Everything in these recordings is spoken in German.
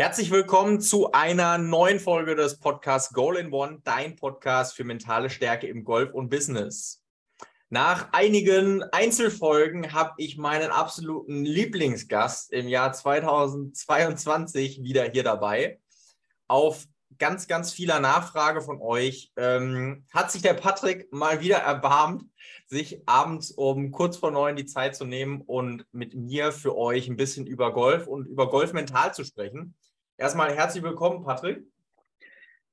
Herzlich willkommen zu einer neuen Folge des Podcasts Goal in One, dein Podcast für mentale Stärke im Golf und Business. Nach einigen Einzelfolgen habe ich meinen absoluten Lieblingsgast im Jahr 2022 wieder hier dabei. Auf ganz, ganz vieler Nachfrage von euch ähm, hat sich der Patrick mal wieder erbarmt, sich abends um kurz vor neun die Zeit zu nehmen und mit mir für euch ein bisschen über Golf und über Golf mental zu sprechen. Erstmal herzlich willkommen, Patrick.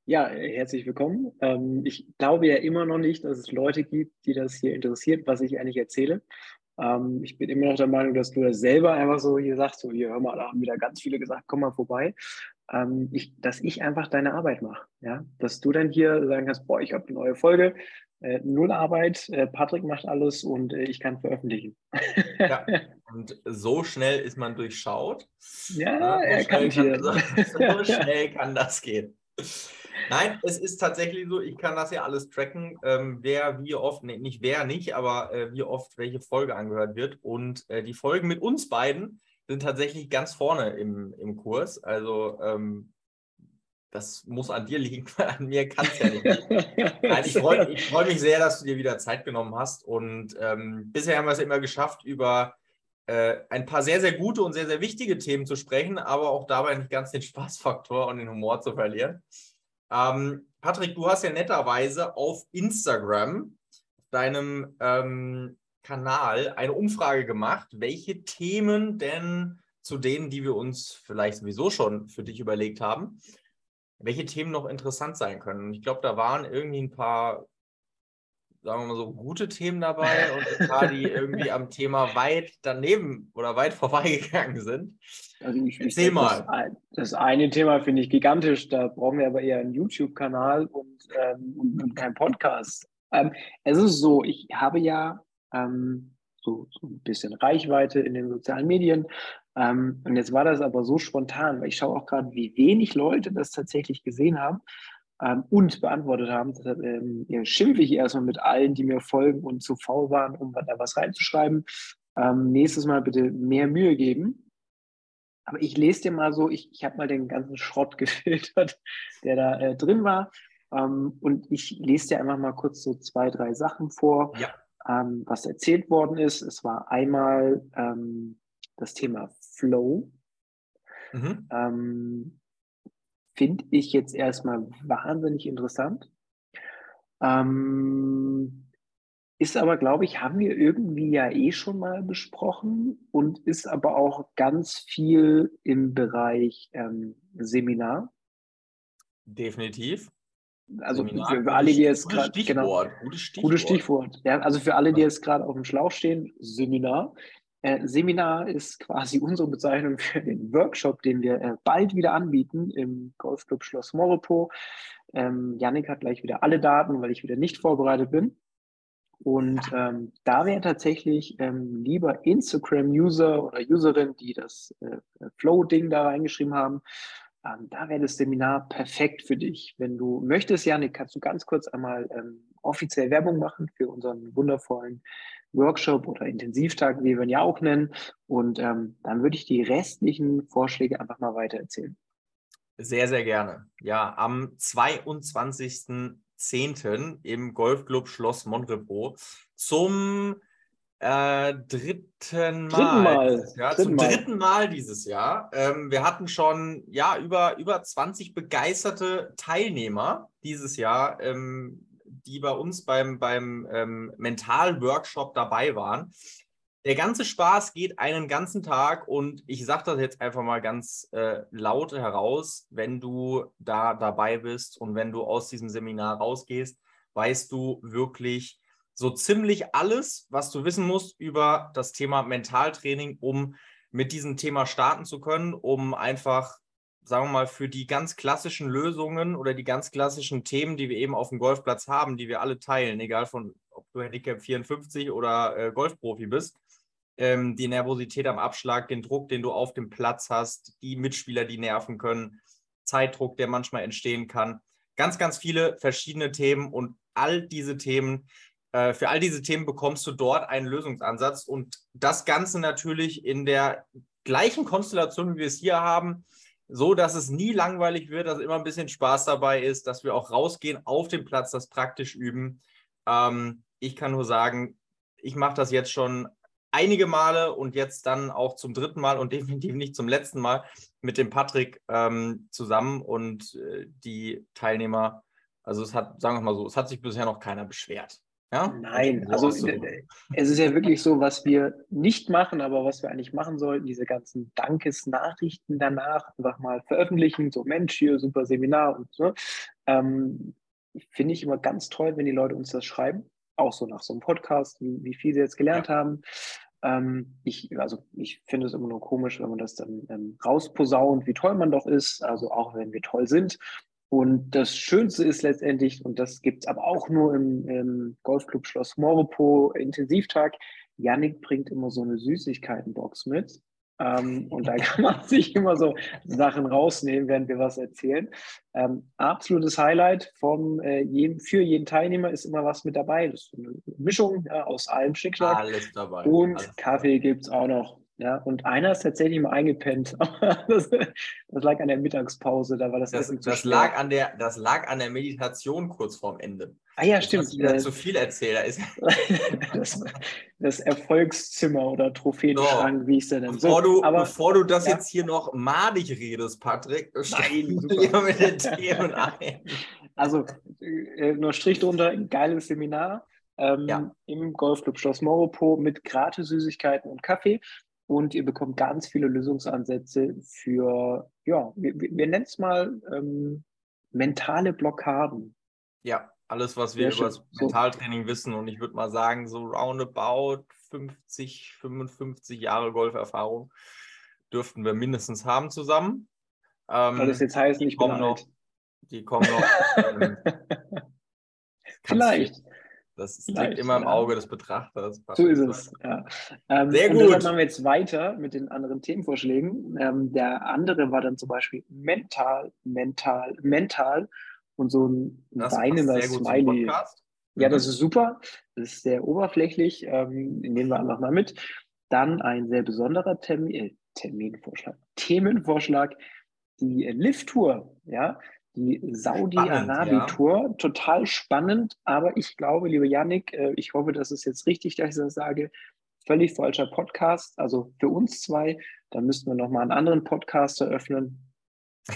Ja, herzlich willkommen. Ähm, ich glaube ja immer noch nicht, dass es Leute gibt, die das hier interessiert, was ich eigentlich erzähle. Ähm, ich bin immer noch der Meinung, dass du das selber einfach so hier sagst, so hier, hör mal, da haben wieder ganz viele gesagt, komm mal vorbei. Ähm, ich, dass ich einfach deine Arbeit mache. Ja? Dass du dann hier sagen kannst, boah, ich habe eine neue Folge, äh, null Arbeit, äh, Patrick macht alles und äh, ich kann veröffentlichen. Ja, und so schnell ist man durchschaut. Ja, ja so, er schnell kann, so, so schnell kann das gehen. Nein, es ist tatsächlich so, ich kann das ja alles tracken, ähm, wer wie oft, nee, nicht wer nicht, aber äh, wie oft welche Folge angehört wird. Und äh, die Folgen mit uns beiden sind tatsächlich ganz vorne im, im Kurs. Also ähm, das muss an dir liegen, weil an mir kann es ja nicht. Nein, ich freue freu mich sehr, dass du dir wieder Zeit genommen hast. Und ähm, bisher haben wir es immer geschafft, über äh, ein paar sehr, sehr gute und sehr, sehr wichtige Themen zu sprechen, aber auch dabei nicht ganz den Spaßfaktor und den Humor zu verlieren. Ähm, Patrick, du hast ja netterweise auf Instagram, deinem ähm, Kanal, eine Umfrage gemacht, welche Themen denn zu denen, die wir uns vielleicht sowieso schon für dich überlegt haben, welche Themen noch interessant sein können. Und ich glaube, da waren irgendwie ein paar, sagen wir mal so, gute Themen dabei und ein paar, die irgendwie am Thema weit daneben oder weit vorbeigegangen sind. Also ich, Erzähl ich, mal. Das, das, eine Thema finde ich gigantisch, da brauchen wir aber eher einen YouTube-Kanal und, ähm, und, und keinen Podcast. Ähm, es ist so, ich habe ja ähm, so, so ein bisschen Reichweite in den sozialen Medien, ähm, und jetzt war das aber so spontan, weil ich schaue auch gerade, wie wenig Leute das tatsächlich gesehen haben ähm, und beantwortet haben. Deshalb ähm, schimpfe ich erstmal mit allen, die mir folgen und zu faul waren, um da was reinzuschreiben. Ähm, nächstes Mal bitte mehr Mühe geben. Aber ich lese dir mal so, ich, ich habe mal den ganzen Schrott gefiltert, der da äh, drin war. Ähm, und ich lese dir einfach mal kurz so zwei, drei Sachen vor, ja. Ähm, was erzählt worden ist. Es war einmal das Thema Flow. Mhm. Ähm, Finde ich jetzt erstmal wahnsinnig interessant. Ähm, ist aber, glaube ich, haben wir irgendwie ja eh schon mal besprochen und ist aber auch ganz viel im Bereich ähm, Seminar. Definitiv. Also Seminar, für, alle, die jetzt gerade. Genau, gutes Stichwort. Gutes Stichwort. Ja, also für alle, die jetzt gerade auf dem Schlauch stehen, Seminar. Äh, Seminar ist quasi unsere Bezeichnung für den Workshop, den wir äh, bald wieder anbieten im Golfclub Schloss Moropo. Ähm, Yannick hat gleich wieder alle Daten, weil ich wieder nicht vorbereitet bin. Und ähm, da wäre tatsächlich ähm, lieber Instagram-User oder Userin, die das äh, Flow-Ding da reingeschrieben haben, ähm, da wäre das Seminar perfekt für dich. Wenn du möchtest, Janik, kannst du ganz kurz einmal ähm, offiziell Werbung machen für unseren wundervollen Workshop oder Intensivtag, wie wir ihn ja auch nennen. Und ähm, dann würde ich die restlichen Vorschläge einfach mal weiter erzählen. Sehr, sehr gerne. Ja, am 22.10. im Golfclub Schloss Montrepos zum äh, dritten Mal. Dritten Mal. Ja, dritten zum Mal. dritten Mal dieses Jahr. Ähm, wir hatten schon ja, über, über 20 begeisterte Teilnehmer dieses Jahr. Ähm, die bei uns beim, beim ähm, Mental-Workshop dabei waren. Der ganze Spaß geht einen ganzen Tag und ich sage das jetzt einfach mal ganz äh, laut heraus, wenn du da dabei bist und wenn du aus diesem Seminar rausgehst, weißt du wirklich so ziemlich alles, was du wissen musst über das Thema Mentaltraining, um mit diesem Thema starten zu können, um einfach sagen wir mal, für die ganz klassischen Lösungen oder die ganz klassischen Themen, die wir eben auf dem Golfplatz haben, die wir alle teilen, egal von ob du Handicap 54 oder äh, Golfprofi bist, ähm, die Nervosität am Abschlag, den Druck, den du auf dem Platz hast, die Mitspieler, die nerven können, Zeitdruck, der manchmal entstehen kann. Ganz, ganz viele verschiedene Themen und all diese Themen, äh, für all diese Themen bekommst du dort einen Lösungsansatz und das Ganze natürlich in der gleichen Konstellation, wie wir es hier haben, so dass es nie langweilig wird, dass immer ein bisschen Spaß dabei ist, dass wir auch rausgehen auf den Platz, das praktisch üben. Ähm, ich kann nur sagen, ich mache das jetzt schon einige Male und jetzt dann auch zum dritten Mal und definitiv nicht zum letzten Mal mit dem Patrick ähm, zusammen und äh, die Teilnehmer. Also es hat, sagen wir mal so, es hat sich bisher noch keiner beschwert. Ja? Nein, also so. es ist ja wirklich so, was wir nicht machen, aber was wir eigentlich machen sollten, diese ganzen Dankesnachrichten danach einfach mal veröffentlichen, so Mensch, hier super Seminar und so. Ähm, Finde ich immer ganz toll, wenn die Leute uns das schreiben, auch so nach so einem Podcast, wie, wie viel sie jetzt gelernt ja. haben. Ähm, ich, also ich finde es immer nur komisch, wenn man das dann ähm, rausposaunt, wie toll man doch ist, also auch wenn wir toll sind. Und das Schönste ist letztendlich, und das gibt es aber auch nur im, im Golfclub Schloss Moropo Intensivtag, Yannick bringt immer so eine Süßigkeitenbox mit. Ähm, und da kann man sich immer so Sachen rausnehmen, während wir was erzählen. Ähm, absolutes Highlight vom, äh, jedem, für jeden Teilnehmer ist immer was mit dabei. Das ist eine Mischung ja, aus allem Schnickschnack. Alles dabei. Und Alles Kaffee gibt es auch noch. Ja, und einer ist tatsächlich mal eingepennt. das, das, lag an der Mittagspause, da war das, das Essen zu das schwer. lag an der Das lag an der Meditation kurz vorm Ende. Ah ja, stimmt. Ich wieder zu viel erzählt. das, das Erfolgszimmer oder Trophäenschrank, so, wie ich es bevor so. Du, aber, bevor du das ja. jetzt hier noch madig redest, Patrick, Nein, super. mit den Themen ein. Also, äh, nur Strich drunter, geiles Seminar. Ähm, ja. im Golfclub Schloss Moropo mit gratis Süßigkeiten und Kaffee und ihr bekommt ganz viele Lösungsansätze für, ja, wir, wir nennen es mal ähm, mentale Blockaden. Ja, alles, was wir über das Mentaltraining wissen und ich würde mal sagen, so roundabout 50, 55 Jahre Golferfahrung dürften wir mindestens haben zusammen. Ähm, Soll das jetzt heißen, ich bin alt? Noch, die kommen noch. Ähm, Vielleicht. Das liegt immer im Auge des Betrachters. So ist es. Ja. Ähm, Sehr gut. Und deshalb machen wir jetzt weiter mit den anderen Themenvorschlägen. Ähm, der andere war dann zum Beispiel mental, mental, mental und so ein weinender Smiley. Ja, das mhm. ist super. Das ist sehr oberflächlich. Ähm, nehmen wir einfach mal mit. Dann ein sehr besonderer Termin, äh, Terminvorschlag, Themenvorschlag, die Lift-Tour. Ja, die Saudi-Arabi-Tour. Ja. Total spannend, aber ich glaube, liebe Yannick, äh, ich hoffe, das ist jetzt richtig, dass ich das sage. Völlig falscher Podcast, also für uns zwei. Da müssten wir nochmal einen anderen Podcast eröffnen,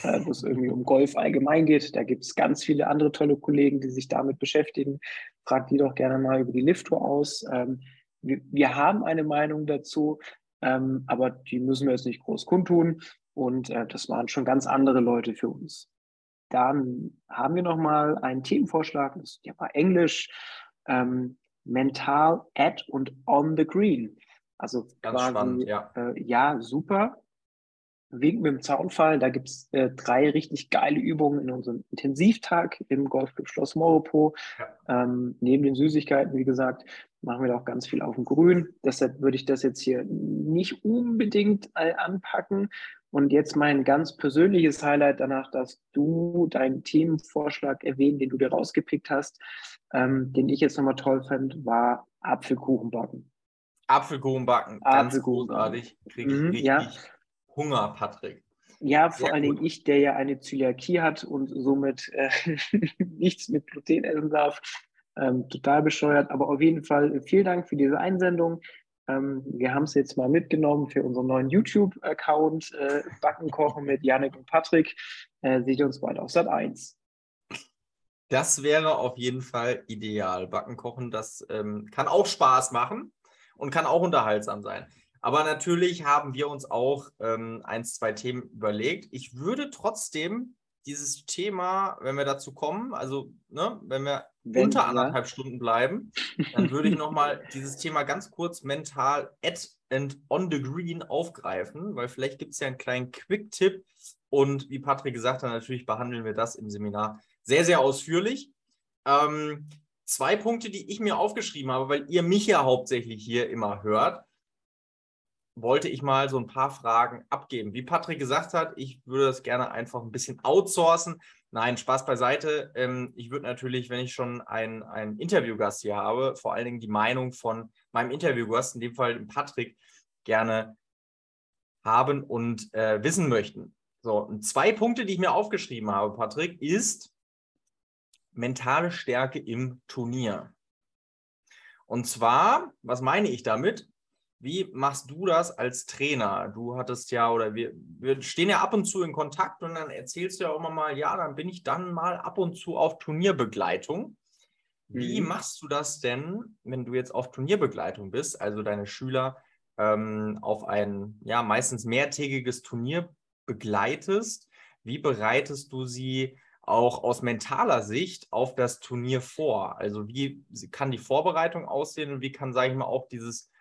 äh, wo es irgendwie um Golf allgemein geht. Da gibt es ganz viele andere tolle Kollegen, die sich damit beschäftigen. Fragt die doch gerne mal über die Lift-Tour aus. Ähm, wir, wir, haben eine Meinung dazu, ähm, aber die müssen wir jetzt nicht groß kundtun. Und äh, das waren schon ganz andere Leute für uns. Dann haben wir nochmal einen Themenvorschlag, das ist ja bei Englisch, ähm, mental at und on the green. Also Ganz quasi, spannend, ja. Äh, ja, super. Wegen mit dem Zaunfall, da gibt es äh, drei richtig geile Übungen in unserem Intensivtag im Golfclub Schloss Moropo. Ja. Ähm, neben den Süßigkeiten, wie gesagt, machen wir da auch ganz viel auf dem Grün. Deshalb würde ich das jetzt hier nicht unbedingt äh, anpacken. Und jetzt mein ganz persönliches Highlight danach, dass du deinen Themenvorschlag erwähnen, den du dir rausgepickt hast, ähm, den ich jetzt nochmal toll fand, war Apfelkuchen backen. Apfelkuchen backen, ganz großartig. Kriege ich mhm, richtig ja. Hunger, Patrick. Ja, vor Sehr allen Dingen ich, der ja eine Zöliakie hat und somit äh, nichts mit Gluten essen darf. Ähm, total bescheuert, aber auf jeden Fall vielen Dank für diese Einsendung. Ähm, wir haben es jetzt mal mitgenommen für unseren neuen YouTube-Account äh, Backen kochen mit Janik und Patrick. Äh, seht ihr uns bald auf Sat 1. Das wäre auf jeden Fall ideal. Backen kochen, das ähm, kann auch Spaß machen und kann auch unterhaltsam sein. Aber natürlich haben wir uns auch ähm, ein, zwei Themen überlegt. Ich würde trotzdem dieses Thema, wenn wir dazu kommen, also ne, wenn wir wenn, unter anderthalb ja. Stunden bleiben, dann würde ich nochmal dieses Thema ganz kurz mental at and on the green aufgreifen, weil vielleicht gibt es ja einen kleinen Quick-Tipp und wie Patrick gesagt hat, natürlich behandeln wir das im Seminar sehr, sehr ausführlich. Ähm, zwei Punkte, die ich mir aufgeschrieben habe, weil ihr mich ja hauptsächlich hier immer hört wollte ich mal so ein paar Fragen abgeben. Wie Patrick gesagt hat, ich würde das gerne einfach ein bisschen outsourcen. Nein, Spaß beiseite. Ähm, ich würde natürlich, wenn ich schon einen, einen Interviewgast hier habe, vor allen Dingen die Meinung von meinem Interviewgast, in dem Fall Patrick, gerne haben und äh, wissen möchten. So, zwei Punkte, die ich mir aufgeschrieben habe, Patrick, ist mentale Stärke im Turnier. Und zwar, was meine ich damit? Wie machst du das als Trainer? Du hattest ja, oder wir, wir stehen ja ab und zu in Kontakt und dann erzählst du ja auch immer mal, ja, dann bin ich dann mal ab und zu auf Turnierbegleitung. Wie mhm. machst du das denn, wenn du jetzt auf Turnierbegleitung bist, also deine Schüler ähm, auf ein ja meistens mehrtägiges Turnier begleitest? Wie bereitest du sie auch aus mentaler Sicht auf das Turnier vor? Also wie kann die Vorbereitung aussehen und wie kann, sage ich mal, auch dieses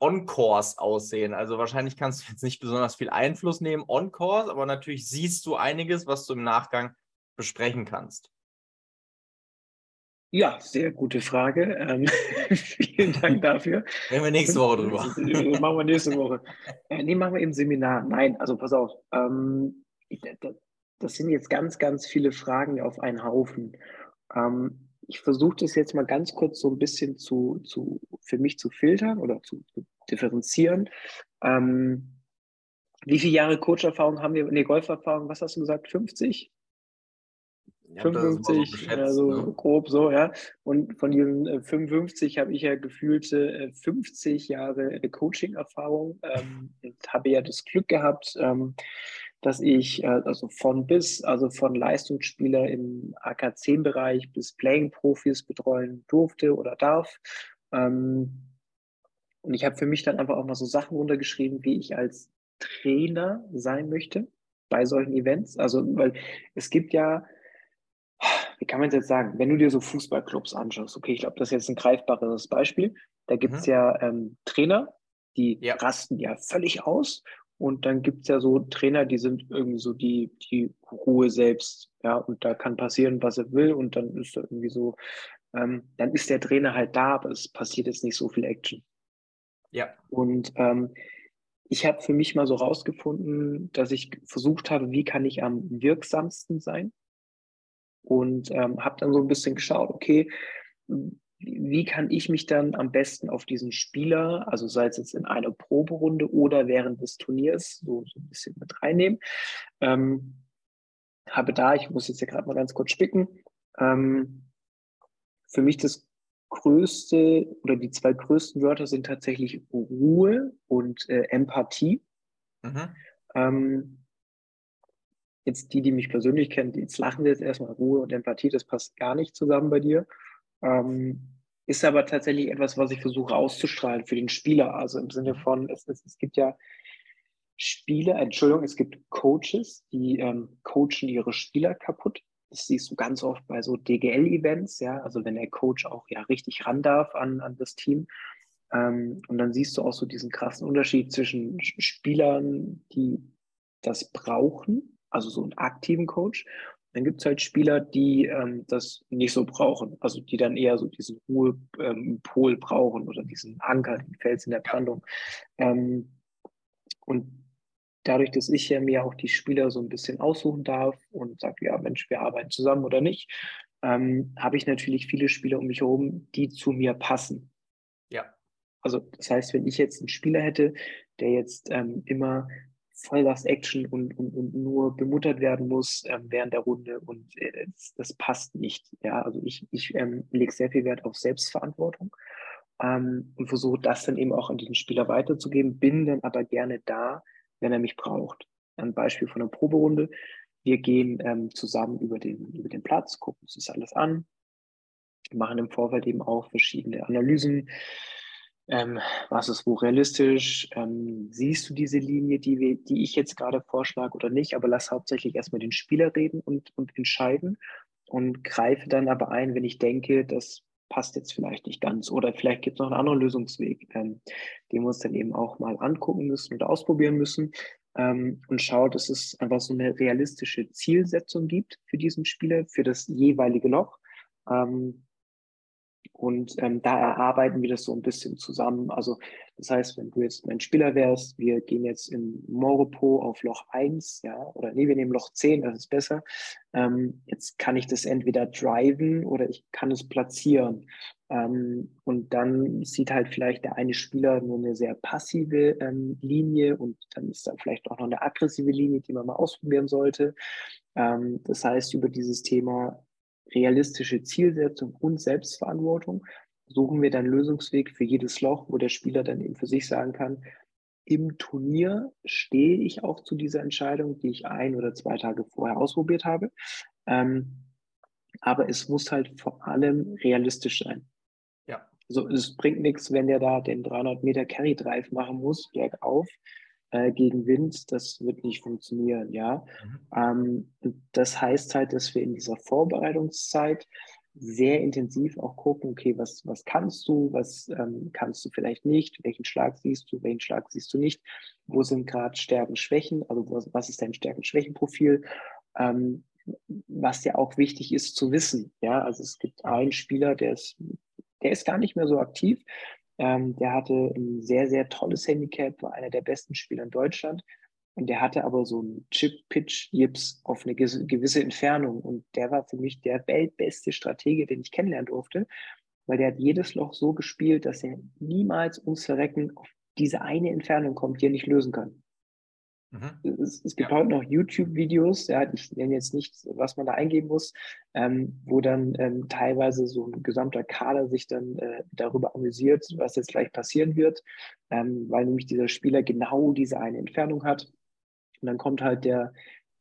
On-Course aussehen? Also wahrscheinlich kannst du jetzt nicht besonders viel Einfluss nehmen On-Course, aber natürlich siehst du einiges, was du im Nachgang besprechen kannst. Ja, sehr gute Frage. Ähm, vielen Dank dafür. Reden wir nächste Woche drüber. machen wir nächste Woche. Äh, nee, machen wir im Seminar. Nein, also pass auf. Ähm, das sind jetzt ganz, ganz viele Fragen auf einen Haufen. Ähm, ich versuche das jetzt mal ganz kurz so ein bisschen zu, zu für mich zu filtern oder zu, zu differenzieren. Ähm, wie viele Jahre Coacherfahrung haben wir? Nee, Golferfahrung, was hast du gesagt? 50? 55, so also ne? grob so, ja. Und von diesen 55 äh, habe ich ja gefühlte 50 äh, Jahre äh, Coaching-Erfahrung ähm, und habe ja das Glück gehabt, ähm, dass ich also von bis, also von Leistungsspieler im AK10-Bereich bis Playing-Profis betreuen durfte oder darf. Ähm, und ich habe für mich dann einfach auch mal so Sachen runtergeschrieben, wie ich als Trainer sein möchte bei solchen Events. Also, weil es gibt ja wie kann man es jetzt sagen, wenn du dir so Fußballclubs anschaust, okay, ich glaube, das ist jetzt ein greifbares Beispiel, da gibt es mhm. ja ähm, Trainer, die ja. rasten ja völlig aus und dann gibt es ja so Trainer, die sind irgendwie so die, die Ruhe selbst, ja, und da kann passieren, was er will und dann ist da irgendwie so, ähm, dann ist der Trainer halt da, aber es passiert jetzt nicht so viel Action. Ja. Und ähm, ich habe für mich mal so rausgefunden, dass ich versucht habe, wie kann ich am wirksamsten sein und ähm, habe dann so ein bisschen geschaut, okay, wie kann ich mich dann am besten auf diesen Spieler, also sei es jetzt in einer Proberunde oder während des Turniers, so, so ein bisschen mit reinnehmen. Ähm, habe da, ich muss jetzt hier gerade mal ganz kurz spicken, ähm, für mich das größte oder die zwei größten Wörter sind tatsächlich Ruhe und äh, Empathie. Mhm. Ähm, Jetzt die, die mich persönlich kennen, die jetzt lachen jetzt erstmal Ruhe und Empathie, das passt gar nicht zusammen bei dir. Ähm, ist aber tatsächlich etwas, was ich versuche auszustrahlen für den Spieler. Also im Sinne von, es, es, es gibt ja Spieler, Entschuldigung, es gibt Coaches, die ähm, coachen ihre Spieler kaputt. Das siehst du ganz oft bei so DGL-Events, ja, also wenn der Coach auch ja richtig ran darf an, an das Team. Ähm, und dann siehst du auch so diesen krassen Unterschied zwischen Spielern, die das brauchen also so einen aktiven Coach. Dann gibt es halt Spieler, die ähm, das nicht so brauchen, also die dann eher so diesen Ruhepol ähm, brauchen oder diesen Anker, den Fels in der Brandung. Ähm, und dadurch, dass ich ja mir auch die Spieler so ein bisschen aussuchen darf und sage, ja, Mensch, wir arbeiten zusammen oder nicht, ähm, habe ich natürlich viele Spieler um mich herum, die zu mir passen. Ja. Also das heißt, wenn ich jetzt einen Spieler hätte, der jetzt ähm, immer Vollgas-Action und, und, und nur bemuttert werden muss ähm, während der Runde und äh, das, passt nicht. Ja, also ich, ich ähm, lege sehr viel Wert auf Selbstverantwortung ähm, und versuche das dann eben auch an den Spieler weiterzugeben, bin dann aber gerne da, wenn er mich braucht. Ein Beispiel von einer Proberunde. Wir gehen ähm, zusammen über den, über den Platz, gucken uns das alles an, machen im Vorfeld eben auch verschiedene Analysen, ähm, was ist wo realistisch? Ähm, siehst du diese Linie, die, die ich jetzt gerade vorschlage oder nicht? Aber lass hauptsächlich erstmal den Spieler reden und, und entscheiden und greife dann aber ein, wenn ich denke, das passt jetzt vielleicht nicht ganz oder vielleicht gibt es noch einen anderen Lösungsweg, ähm, den wir uns dann eben auch mal angucken müssen und ausprobieren müssen ähm, und schaut, dass es einfach so eine realistische Zielsetzung gibt für diesen Spieler, für das jeweilige Loch. Ähm, und ähm, da erarbeiten wir das so ein bisschen zusammen. Also das heißt, wenn du jetzt mein Spieler wärst, wir gehen jetzt in Moropo auf Loch 1, ja, oder nee, wir nehmen Loch 10, das ist besser. Ähm, jetzt kann ich das entweder driven oder ich kann es platzieren. Ähm, und dann sieht halt vielleicht der eine Spieler nur eine sehr passive ähm, Linie und dann ist da vielleicht auch noch eine aggressive Linie, die man mal ausprobieren sollte. Ähm, das heißt, über dieses Thema realistische Zielsetzung und Selbstverantwortung suchen wir dann Lösungsweg für jedes Loch, wo der Spieler dann eben für sich sagen kann, im Turnier stehe ich auch zu dieser Entscheidung, die ich ein oder zwei Tage vorher ausprobiert habe. Ähm, aber es muss halt vor allem realistisch sein. Ja. Also es bringt nichts, wenn der da den 300 Meter Carry Drive machen muss, bergauf, äh, gegen Wind. Das wird nicht funktionieren, ja. Mhm. Ähm, das heißt halt, dass wir in dieser Vorbereitungszeit sehr intensiv auch gucken, okay, was, was kannst du, was ähm, kannst du vielleicht nicht, welchen Schlag siehst du, welchen Schlag siehst du nicht, wo sind gerade Stärken, Schwächen, also was, was ist dein Stärken-Schwächen-Profil, ähm, was ja auch wichtig ist zu wissen, ja, also es gibt einen Spieler, der ist, der ist gar nicht mehr so aktiv, ähm, der hatte ein sehr, sehr tolles Handicap, war einer der besten Spieler in Deutschland, und der hatte aber so einen Chip-Pitch-Jips auf eine gewisse Entfernung. Und der war für mich der weltbeste Stratege, den ich kennenlernen durfte, weil der hat jedes Loch so gespielt, dass er niemals ums Verrecken auf diese eine Entfernung kommt, die er nicht lösen kann. Mhm. Es, es, gibt ja. heute noch YouTube-Videos, ja, ich nenne jetzt nicht, was man da eingeben muss, ähm, wo dann ähm, teilweise so ein gesamter Kader sich dann äh, darüber amüsiert, was jetzt gleich passieren wird, ähm, weil nämlich dieser Spieler genau diese eine Entfernung hat. Und dann kommt halt der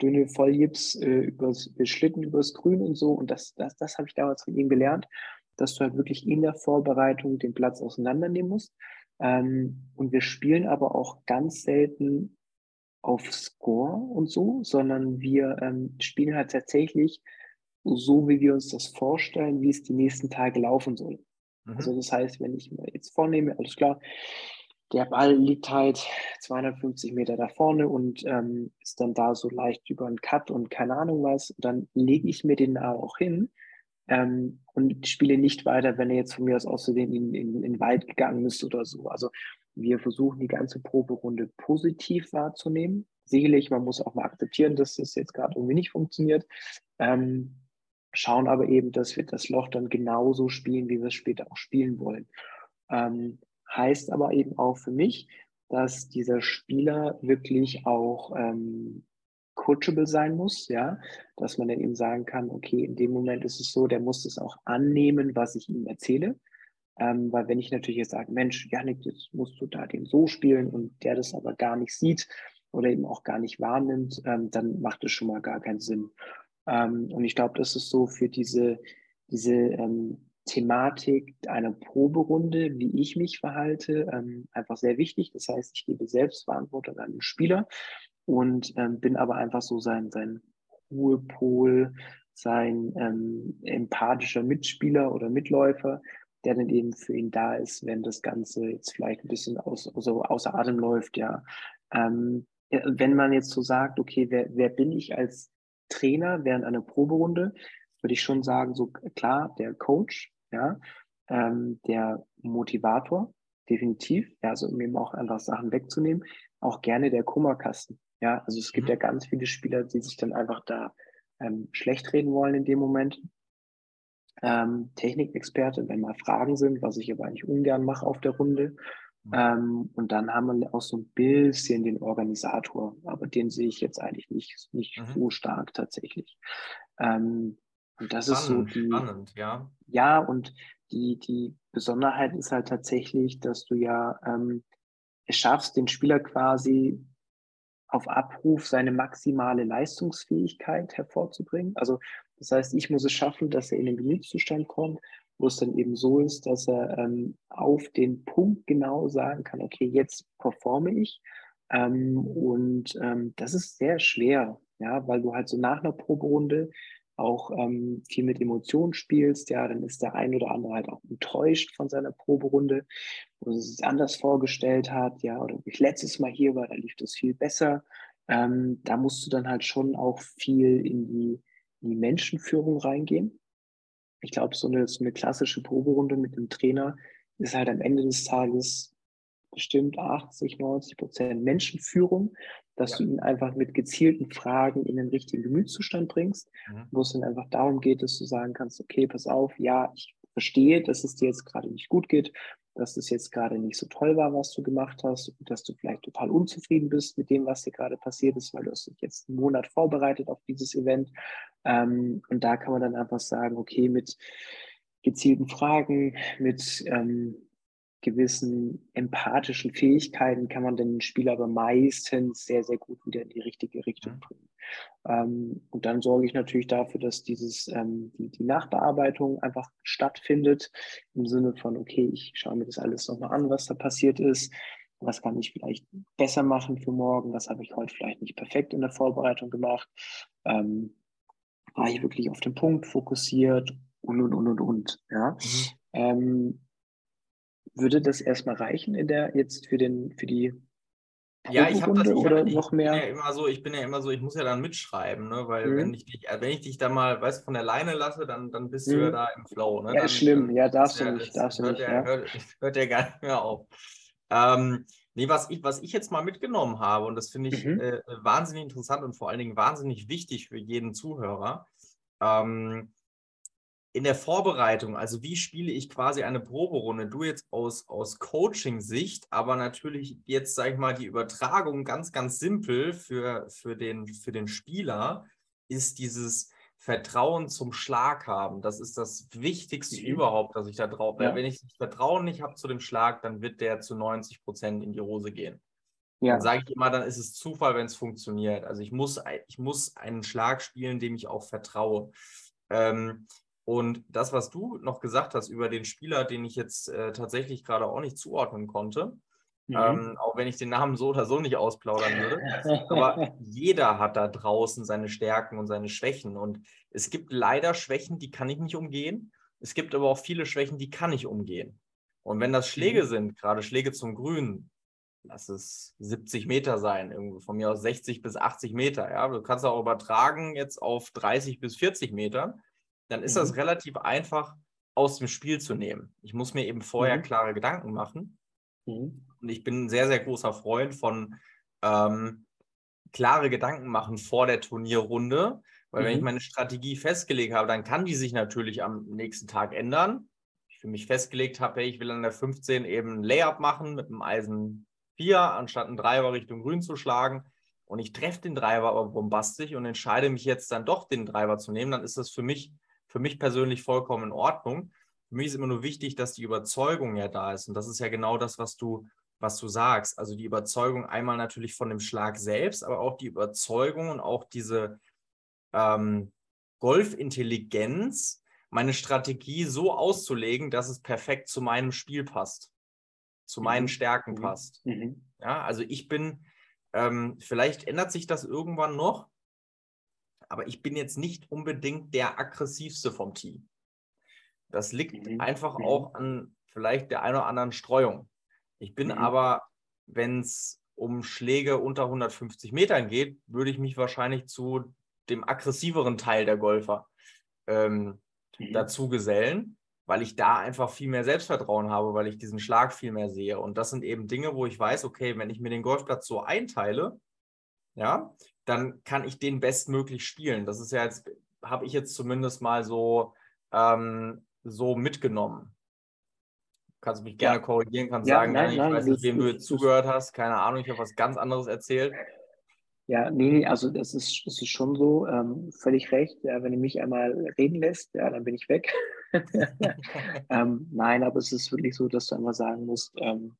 dünne Volljips äh, übers Schlitten übers Grün und so. Und das, das, das habe ich damals von ihm gelernt, dass du halt wirklich in der Vorbereitung den Platz auseinandernehmen musst. Ähm, und wir spielen aber auch ganz selten auf Score und so, sondern wir ähm, spielen halt tatsächlich so, wie wir uns das vorstellen, wie es die nächsten Tage laufen soll. Mhm. Also das heißt, wenn ich mir jetzt vornehme, alles klar, der Ball liegt halt 250 Meter da vorne und ähm, ist dann da so leicht über einen Cut und keine Ahnung was. dann lege ich mir den da auch hin ähm, und spiele nicht weiter, wenn er jetzt von mir aus außerdem in, in, in Wald gegangen ist oder so. Also wir versuchen die ganze Proberunde positiv wahrzunehmen. Sicherlich, man muss auch mal akzeptieren, dass das jetzt gerade irgendwie nicht funktioniert. Ähm, schauen aber eben, dass wir das Loch dann genauso spielen, wie wir es später auch spielen wollen. Ähm, heißt aber eben auch für mich, dass dieser Spieler wirklich auch ähm, coachable sein muss, ja, dass man dann eben sagen kann, okay, in dem Moment ist es so, der muss es auch annehmen, was ich ihm erzähle. Ähm, weil wenn ich natürlich jetzt sage, Mensch, Janik, jetzt musst du da den so spielen und der das aber gar nicht sieht oder eben auch gar nicht wahrnimmt, ähm, dann macht es schon mal gar keinen Sinn. Ähm, und ich glaube, das ist so für diese, diese ähm, Thematik einer Proberunde, wie ich mich verhalte, ähm, einfach sehr wichtig. Das heißt, ich gebe Selbstverantwortung an den Spieler und ähm, bin aber einfach so sein, sein Ruhepol, sein ähm, empathischer Mitspieler oder Mitläufer, der dann eben für ihn da ist, wenn das Ganze jetzt vielleicht ein bisschen aus, also außer Atem läuft, ja. Ähm, wenn man jetzt so sagt, okay, wer, wer bin ich als Trainer während einer Proberunde, würde ich schon sagen, so klar, der Coach, ja, ähm, der Motivator, definitiv, ja, also um eben auch einfach Sachen wegzunehmen, auch gerne der Kummerkasten, ja, also es gibt mhm. ja ganz viele Spieler, die sich dann einfach da ähm, schlecht reden wollen in dem Moment. Ähm, Technikexperte, wenn mal Fragen sind, was ich aber eigentlich ungern mache auf der Runde. Mhm. Ähm, und dann haben wir auch so ein bisschen den Organisator, aber den sehe ich jetzt eigentlich nicht, nicht mhm. so stark tatsächlich. Ähm, und das spannend, ist so die. Spannend, ja. Ja, und die, die Besonderheit ist halt tatsächlich, dass du ja ähm, es schaffst, den Spieler quasi auf Abruf seine maximale Leistungsfähigkeit hervorzubringen. Also das heißt, ich muss es schaffen, dass er in den Gemütszustand kommt, wo es dann eben so ist, dass er ähm, auf den Punkt genau sagen kann, okay, jetzt performe ich. Ähm, und ähm, das ist sehr schwer, ja, weil du halt so nach einer Proberunde auch ähm, viel mit Emotionen spielst, ja, dann ist der ein oder andere halt auch enttäuscht von seiner Proberunde, wo er sich anders vorgestellt hat, ja, oder ich letztes Mal hier war, da lief das viel besser. Ähm, da musst du dann halt schon auch viel in die, in die Menschenführung reingehen. Ich glaube, so eine, so eine klassische Proberunde mit dem Trainer ist halt am Ende des Tages bestimmt 80, 90 Prozent Menschenführung, dass ja. du ihn einfach mit gezielten Fragen in den richtigen Gemütszustand bringst, mhm. wo es dann einfach darum geht, dass du sagen kannst, okay, pass auf, ja, ich verstehe, dass es dir jetzt gerade nicht gut geht, dass es jetzt gerade nicht so toll war, was du gemacht hast, dass du vielleicht total unzufrieden bist mit dem, was dir gerade passiert ist, weil du hast dich jetzt einen Monat vorbereitet auf dieses Event. Ähm, und da kann man dann einfach sagen, okay, mit gezielten Fragen, mit ähm, gewissen empathischen Fähigkeiten kann man den Spieler aber meistens sehr, sehr gut wieder in die richtige Richtung mhm. bringen. Ähm, und dann sorge ich natürlich dafür, dass dieses, ähm, die, die Nachbearbeitung einfach stattfindet, im Sinne von, okay, ich schaue mir das alles nochmal an, was da passiert ist. Was kann ich vielleicht besser machen für morgen? Was habe ich heute vielleicht nicht perfekt in der Vorbereitung gemacht? Ähm, war ich wirklich auf den Punkt fokussiert und, und, und, und, und. Ja. Mhm. Würde das erstmal reichen in der jetzt für den für die ja, ich habe das ich oder hab, noch mehr. Bin ja immer so, ich bin ja immer so, ich muss ja dann mitschreiben, ne? weil mhm. wenn ich dich, wenn ich dich da mal, weißt von der Leine lasse, dann, dann bist mhm. du ja mhm. da im Flow. Ne? Ja, dann, schlimm, ja, darfst du nicht, darfst du nicht. Ja. Hört, hört ja gar nicht mehr auf. Ähm, nee, was ich, was ich jetzt mal mitgenommen habe, und das finde ich mhm. äh, wahnsinnig interessant und vor allen Dingen wahnsinnig wichtig für jeden Zuhörer, ähm, in der Vorbereitung, also wie spiele ich quasi eine Proberunde, du jetzt aus, aus Coaching-Sicht, aber natürlich jetzt, sage ich mal, die Übertragung ganz, ganz simpel für, für, den, für den Spieler ist dieses Vertrauen zum Schlag haben. Das ist das Wichtigste mhm. überhaupt, dass ich da drauf, ja. wenn ich das Vertrauen nicht habe zu dem Schlag, dann wird der zu 90 Prozent in die Hose gehen. Ja. Dann sage ich immer, dann ist es Zufall, wenn es funktioniert. Also ich muss, ich muss einen Schlag spielen, dem ich auch vertraue. Ähm, und das, was du noch gesagt hast über den Spieler, den ich jetzt äh, tatsächlich gerade auch nicht zuordnen konnte, mhm. ähm, auch wenn ich den Namen so oder so nicht ausplaudern würde, aber jeder hat da draußen seine Stärken und seine Schwächen. Und es gibt leider Schwächen, die kann ich nicht umgehen. Es gibt aber auch viele Schwächen, die kann ich umgehen. Und wenn das Schläge mhm. sind, gerade Schläge zum Grün, lass es 70 Meter sein, irgendwie von mir aus 60 bis 80 Meter. Ja, du kannst auch übertragen jetzt auf 30 bis 40 Meter dann ist mhm. das relativ einfach aus dem Spiel zu nehmen. Ich muss mir eben vorher mhm. klare Gedanken machen. Mhm. Und ich bin ein sehr, sehr großer Freund von ähm, klare Gedanken machen vor der Turnierrunde. Weil wenn ich mhm. meine Strategie festgelegt habe, dann kann die sich natürlich am nächsten Tag ändern. Ich für mich festgelegt habe, hey, ich will an der 15 eben ein Layup machen mit einem Eisen 4, anstatt einen Driver Richtung Grün zu schlagen. Und ich treffe den Driver aber bombastisch und entscheide mich jetzt dann doch, den Driver zu nehmen, dann ist das für mich für mich persönlich vollkommen in Ordnung. Für mich ist immer nur wichtig, dass die Überzeugung ja da ist. Und das ist ja genau das, was du, was du sagst. Also die Überzeugung einmal natürlich von dem Schlag selbst, aber auch die Überzeugung und auch diese ähm, Golfintelligenz, meine Strategie so auszulegen, dass es perfekt zu meinem Spiel passt, zu meinen mhm. Stärken mhm. passt. Mhm. Ja, also ich bin, ähm, vielleicht ändert sich das irgendwann noch, aber ich bin jetzt nicht unbedingt der aggressivste vom Team. Das liegt mhm. einfach mhm. auch an vielleicht der einen oder anderen Streuung. Ich bin mhm. aber, wenn es um Schläge unter 150 Metern geht, würde ich mich wahrscheinlich zu dem aggressiveren Teil der Golfer ähm, mhm. dazu gesellen, weil ich da einfach viel mehr Selbstvertrauen habe, weil ich diesen Schlag viel mehr sehe. Und das sind eben Dinge, wo ich weiß, okay, wenn ich mir den Golfplatz so einteile, ja, dann kann ich den bestmöglich spielen. Das ist ja jetzt, habe ich jetzt zumindest mal so, ähm, so mitgenommen. Kannst du mich gerne ja. korrigieren, kannst ja, sagen, nein, ich nein, weiß nicht, wem du jetzt zugehört hast, keine Ahnung, ich habe was ganz anderes erzählt. Ja, nee, also das ist, das ist schon so, ähm, völlig recht. Ja, wenn du mich einmal reden lässt, ja, dann bin ich weg. ähm, nein, aber es ist wirklich so, dass du einmal sagen musst, ähm,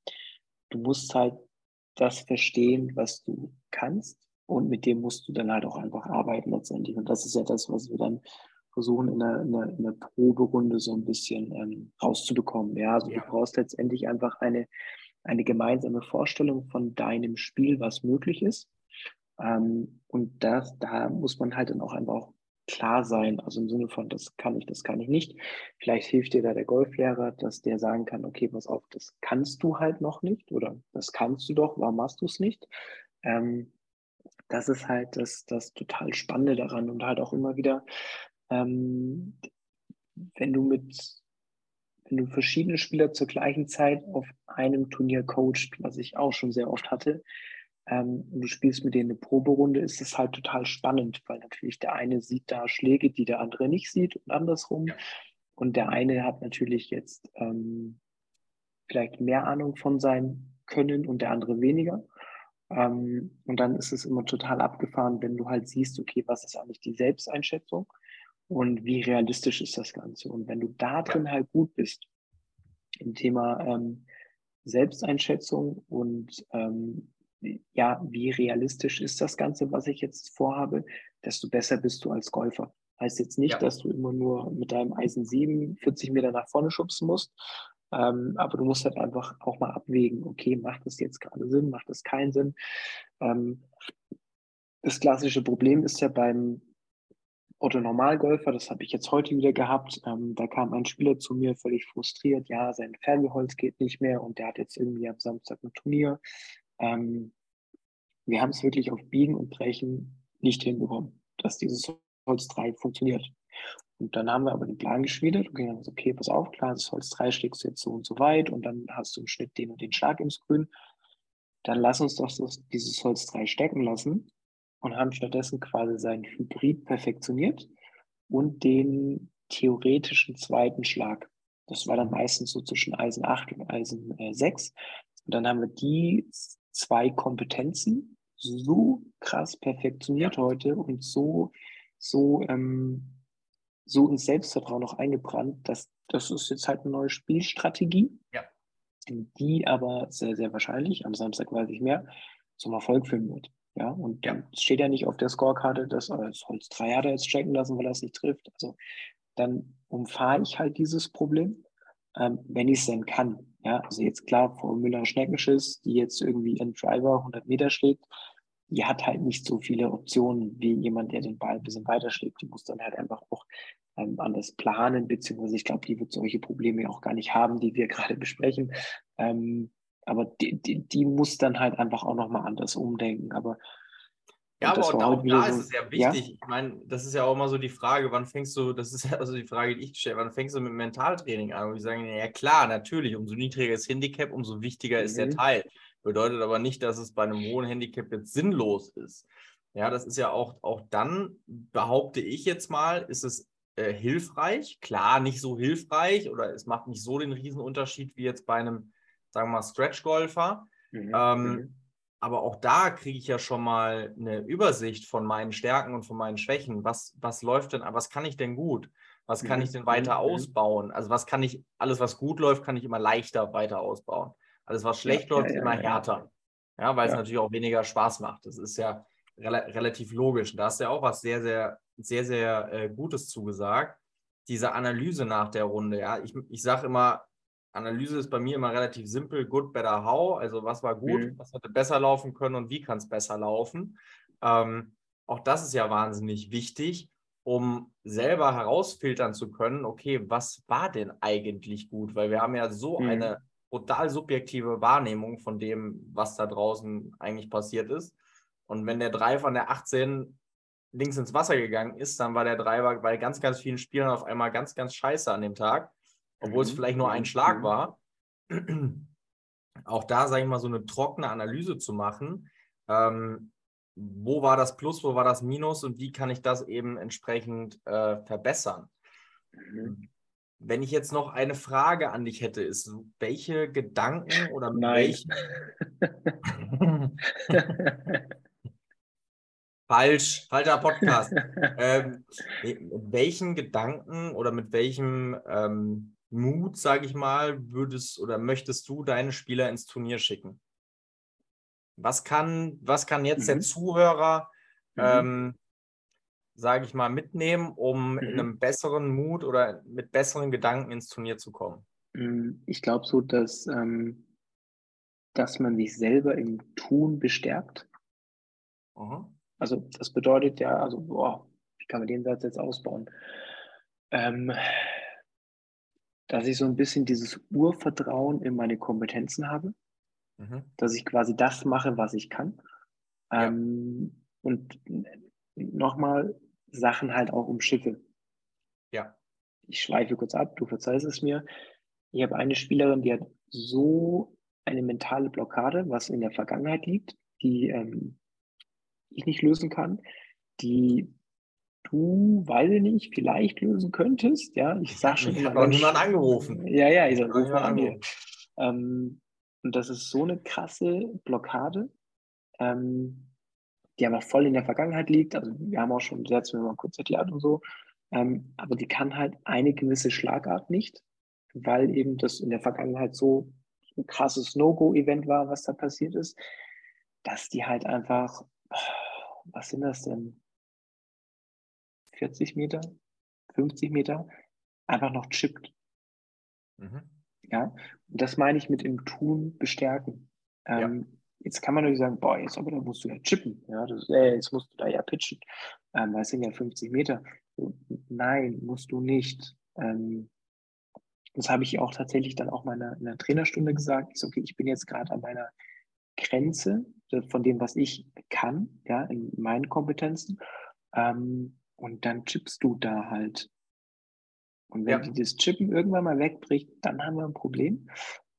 du musst halt das verstehen, was du kannst und mit dem musst du dann halt auch einfach arbeiten letztendlich. Und das ist ja das, was wir dann versuchen in der, in der, in der Proberunde so ein bisschen ähm, rauszubekommen. Ja, also ja. du brauchst letztendlich einfach eine, eine gemeinsame Vorstellung von deinem Spiel, was möglich ist. Ähm, und das, da muss man halt dann auch einfach auch klar sein, also im Sinne von, das kann ich, das kann ich nicht. Vielleicht hilft dir da der Golflehrer, dass der sagen kann, okay, pass auf, das kannst du halt noch nicht oder das kannst du doch, warum machst du es nicht? Ähm, das ist halt das, das total Spannende daran und halt auch immer wieder, ähm, wenn du mit, wenn du verschiedene Spieler zur gleichen Zeit auf einem Turnier coacht, was ich auch schon sehr oft hatte, ähm, und du spielst mit denen eine Proberunde, ist es halt total spannend, weil natürlich der eine sieht da Schläge, die der andere nicht sieht und andersrum. Und der eine hat natürlich jetzt ähm, vielleicht mehr Ahnung von sein Können und der andere weniger. Ähm, und dann ist es immer total abgefahren, wenn du halt siehst, okay, was ist eigentlich die Selbsteinschätzung und wie realistisch ist das Ganze. Und wenn du da drin halt gut bist, im Thema ähm, Selbsteinschätzung und ähm, ja, wie realistisch ist das Ganze, was ich jetzt vorhabe, desto besser bist du als Golfer. Heißt jetzt nicht, ja. dass du immer nur mit deinem Eisen 7 40 Meter nach vorne schubsen musst, ähm, aber du musst halt einfach auch mal abwägen, okay, macht das jetzt gerade Sinn, macht das keinen Sinn? Ähm, das klassische Problem ist ja beim Otto Normalgolfer, das habe ich jetzt heute wieder gehabt. Ähm, da kam ein Spieler zu mir völlig frustriert, ja, sein Ferngeholz geht nicht mehr und der hat jetzt irgendwie am Samstag ein Turnier. Ähm, wir haben es wirklich auf Biegen und Brechen nicht hinbekommen, dass dieses Holz 3 funktioniert. Und dann haben wir aber den Plan geschmiedet und gesagt, okay, pass auf, klar, das Holz 3 schlägst du jetzt so und so weit und dann hast du im Schnitt den und den Schlag ins Grün. Dann lass uns doch das, dieses Holz 3 stecken lassen und haben stattdessen quasi seinen Hybrid perfektioniert und den theoretischen zweiten Schlag. Das war dann meistens so zwischen Eisen 8 und Eisen äh, 6. Und dann haben wir die zwei Kompetenzen so krass perfektioniert heute und so, so ähm, so ins Selbstvertrauen noch eingebrannt, dass das ist jetzt halt eine neue Spielstrategie, ja. die aber sehr, sehr wahrscheinlich, am Samstag weiß ich mehr, zum Erfolg führen wird. Ja, und ja. dann steht ja nicht auf der Scorekarte, dass oh, das Holz 3 hat er jetzt checken lassen, weil er es nicht trifft. Also dann umfahre ich halt dieses Problem, ähm, wenn ich es denn kann. Ja, also jetzt klar, vor Müller Schneckenschiss, die jetzt irgendwie einen Driver 100 Meter schlägt, die hat halt nicht so viele Optionen wie jemand, der den Ball ein bisschen weiter schlägt. Die muss dann halt einfach auch ähm, anders planen, beziehungsweise ich glaube, die wird solche Probleme auch gar nicht haben, die wir gerade besprechen. Ähm, aber die, die, die muss dann halt einfach auch nochmal anders umdenken. Aber ja, aber auch, auch da ist es ja wichtig. Ja? Ich meine, das ist ja auch immer so die Frage, wann fängst du, das ist ja also die Frage, die ich stelle, wann fängst du mit Mentaltraining an? Und ich sage, ja klar, natürlich, umso niedriger das Handicap, umso wichtiger mhm. ist der mhm. Teil. Bedeutet aber nicht, dass es bei einem hohen Handicap jetzt sinnlos ist. Ja, das ist ja auch, auch dann, behaupte ich jetzt mal, ist es äh, hilfreich. Klar, nicht so hilfreich oder es macht nicht so den Riesenunterschied wie jetzt bei einem, sagen wir mal, Stretch-Golfer. Mhm. Ähm, mhm. aber auch da kriege ich ja schon mal eine Übersicht von meinen Stärken und von meinen Schwächen. Was, was läuft denn, was kann ich denn gut? Was kann mhm. ich denn weiter mhm. ausbauen? Also was kann ich, alles was gut läuft, kann ich immer leichter weiter ausbauen. Alles, was schlecht ja, läuft, ja, immer ja, härter. Ja, weil es natürlich auch weniger Spaß macht. Das ist ja rel relativ logisch. da hast du ja auch was sehr, sehr, sehr, sehr äh, Gutes zugesagt. Diese Analyse nach der Runde. Ja, ich, ich sage immer, Analyse ist bei mir immer relativ simpel. Good, better, how. Also, was war gut, mhm. was hätte besser laufen können und wie kann es besser laufen. Ähm, auch das ist ja wahnsinnig wichtig, um selber herausfiltern zu können, okay, was war denn eigentlich gut? Weil wir haben ja so mhm. eine brutal subjektive Wahrnehmung von dem, was da draußen eigentlich passiert ist. Und wenn der Drive an der 18 links ins Wasser gegangen ist, dann war der Driver bei ganz, ganz vielen Spielern auf einmal ganz, ganz scheiße an dem Tag, obwohl mhm. es vielleicht nur ein Schlag mhm. war. Auch da, sage ich mal, so eine trockene Analyse zu machen. Ähm, wo war das Plus, wo war das Minus und wie kann ich das eben entsprechend äh, verbessern? Mhm. Wenn ich jetzt noch eine Frage an dich hätte, ist, welche Gedanken oder Nein. welche. Falsch, falscher Podcast. ähm, mit welchen Gedanken oder mit welchem ähm, Mut, sage ich mal, würdest oder möchtest du deine Spieler ins Turnier schicken? Was kann, was kann jetzt mhm. der Zuhörer mhm. ähm, sage ich mal, mitnehmen, um mhm. in einem besseren Mut oder mit besseren Gedanken ins Turnier zu kommen? Mm, ich glaube so, dass, ähm, dass man sich selber im Tun bestärkt. Aha. Also das bedeutet ja, also boah, wie kann man den Satz jetzt ausbauen? Ähm, dass ich so ein bisschen dieses Urvertrauen in meine Kompetenzen habe, mhm. dass ich quasi das mache, was ich kann. Ja. Ähm, und nochmal, Sachen halt auch um Schiffe. Ja. Ich schweife kurz ab, du verzeihst es mir. Ich habe eine Spielerin, die hat so eine mentale Blockade, was in der Vergangenheit liegt, die ähm, ich nicht lösen kann, die du, weiß ich nicht, vielleicht lösen könntest. Ja, ich sag schon. Ich habe noch niemanden angerufen. Ja, ja, ich sag, ruf mal an hier. Ähm, und das ist so eine krasse Blockade, ähm, die einfach voll in der Vergangenheit liegt. Also wir haben auch schon selbst mal kurz erklärt und so. Ähm, aber die kann halt eine gewisse Schlagart nicht, weil eben das in der Vergangenheit so ein krasses No-Go-Event war, was da passiert ist, dass die halt einfach, was sind das denn? 40 Meter, 50 Meter, einfach noch chippt. Mhm. Ja, und das meine ich mit im Tun bestärken. Ähm, ja. Jetzt kann man natürlich sagen, boah, jetzt aber da musst du ja chippen, ja, das, äh, jetzt musst du da ja pitchen, ähm, das sind ja 50 Meter. Nein, musst du nicht. Ähm, das habe ich auch tatsächlich dann auch meiner, in der Trainerstunde gesagt. Ich so, okay, ich bin jetzt gerade an meiner Grenze von dem, was ich kann, ja, in meinen Kompetenzen. Ähm, und dann chippst du da halt. Und wenn ja. das Chippen irgendwann mal wegbricht, dann haben wir ein Problem.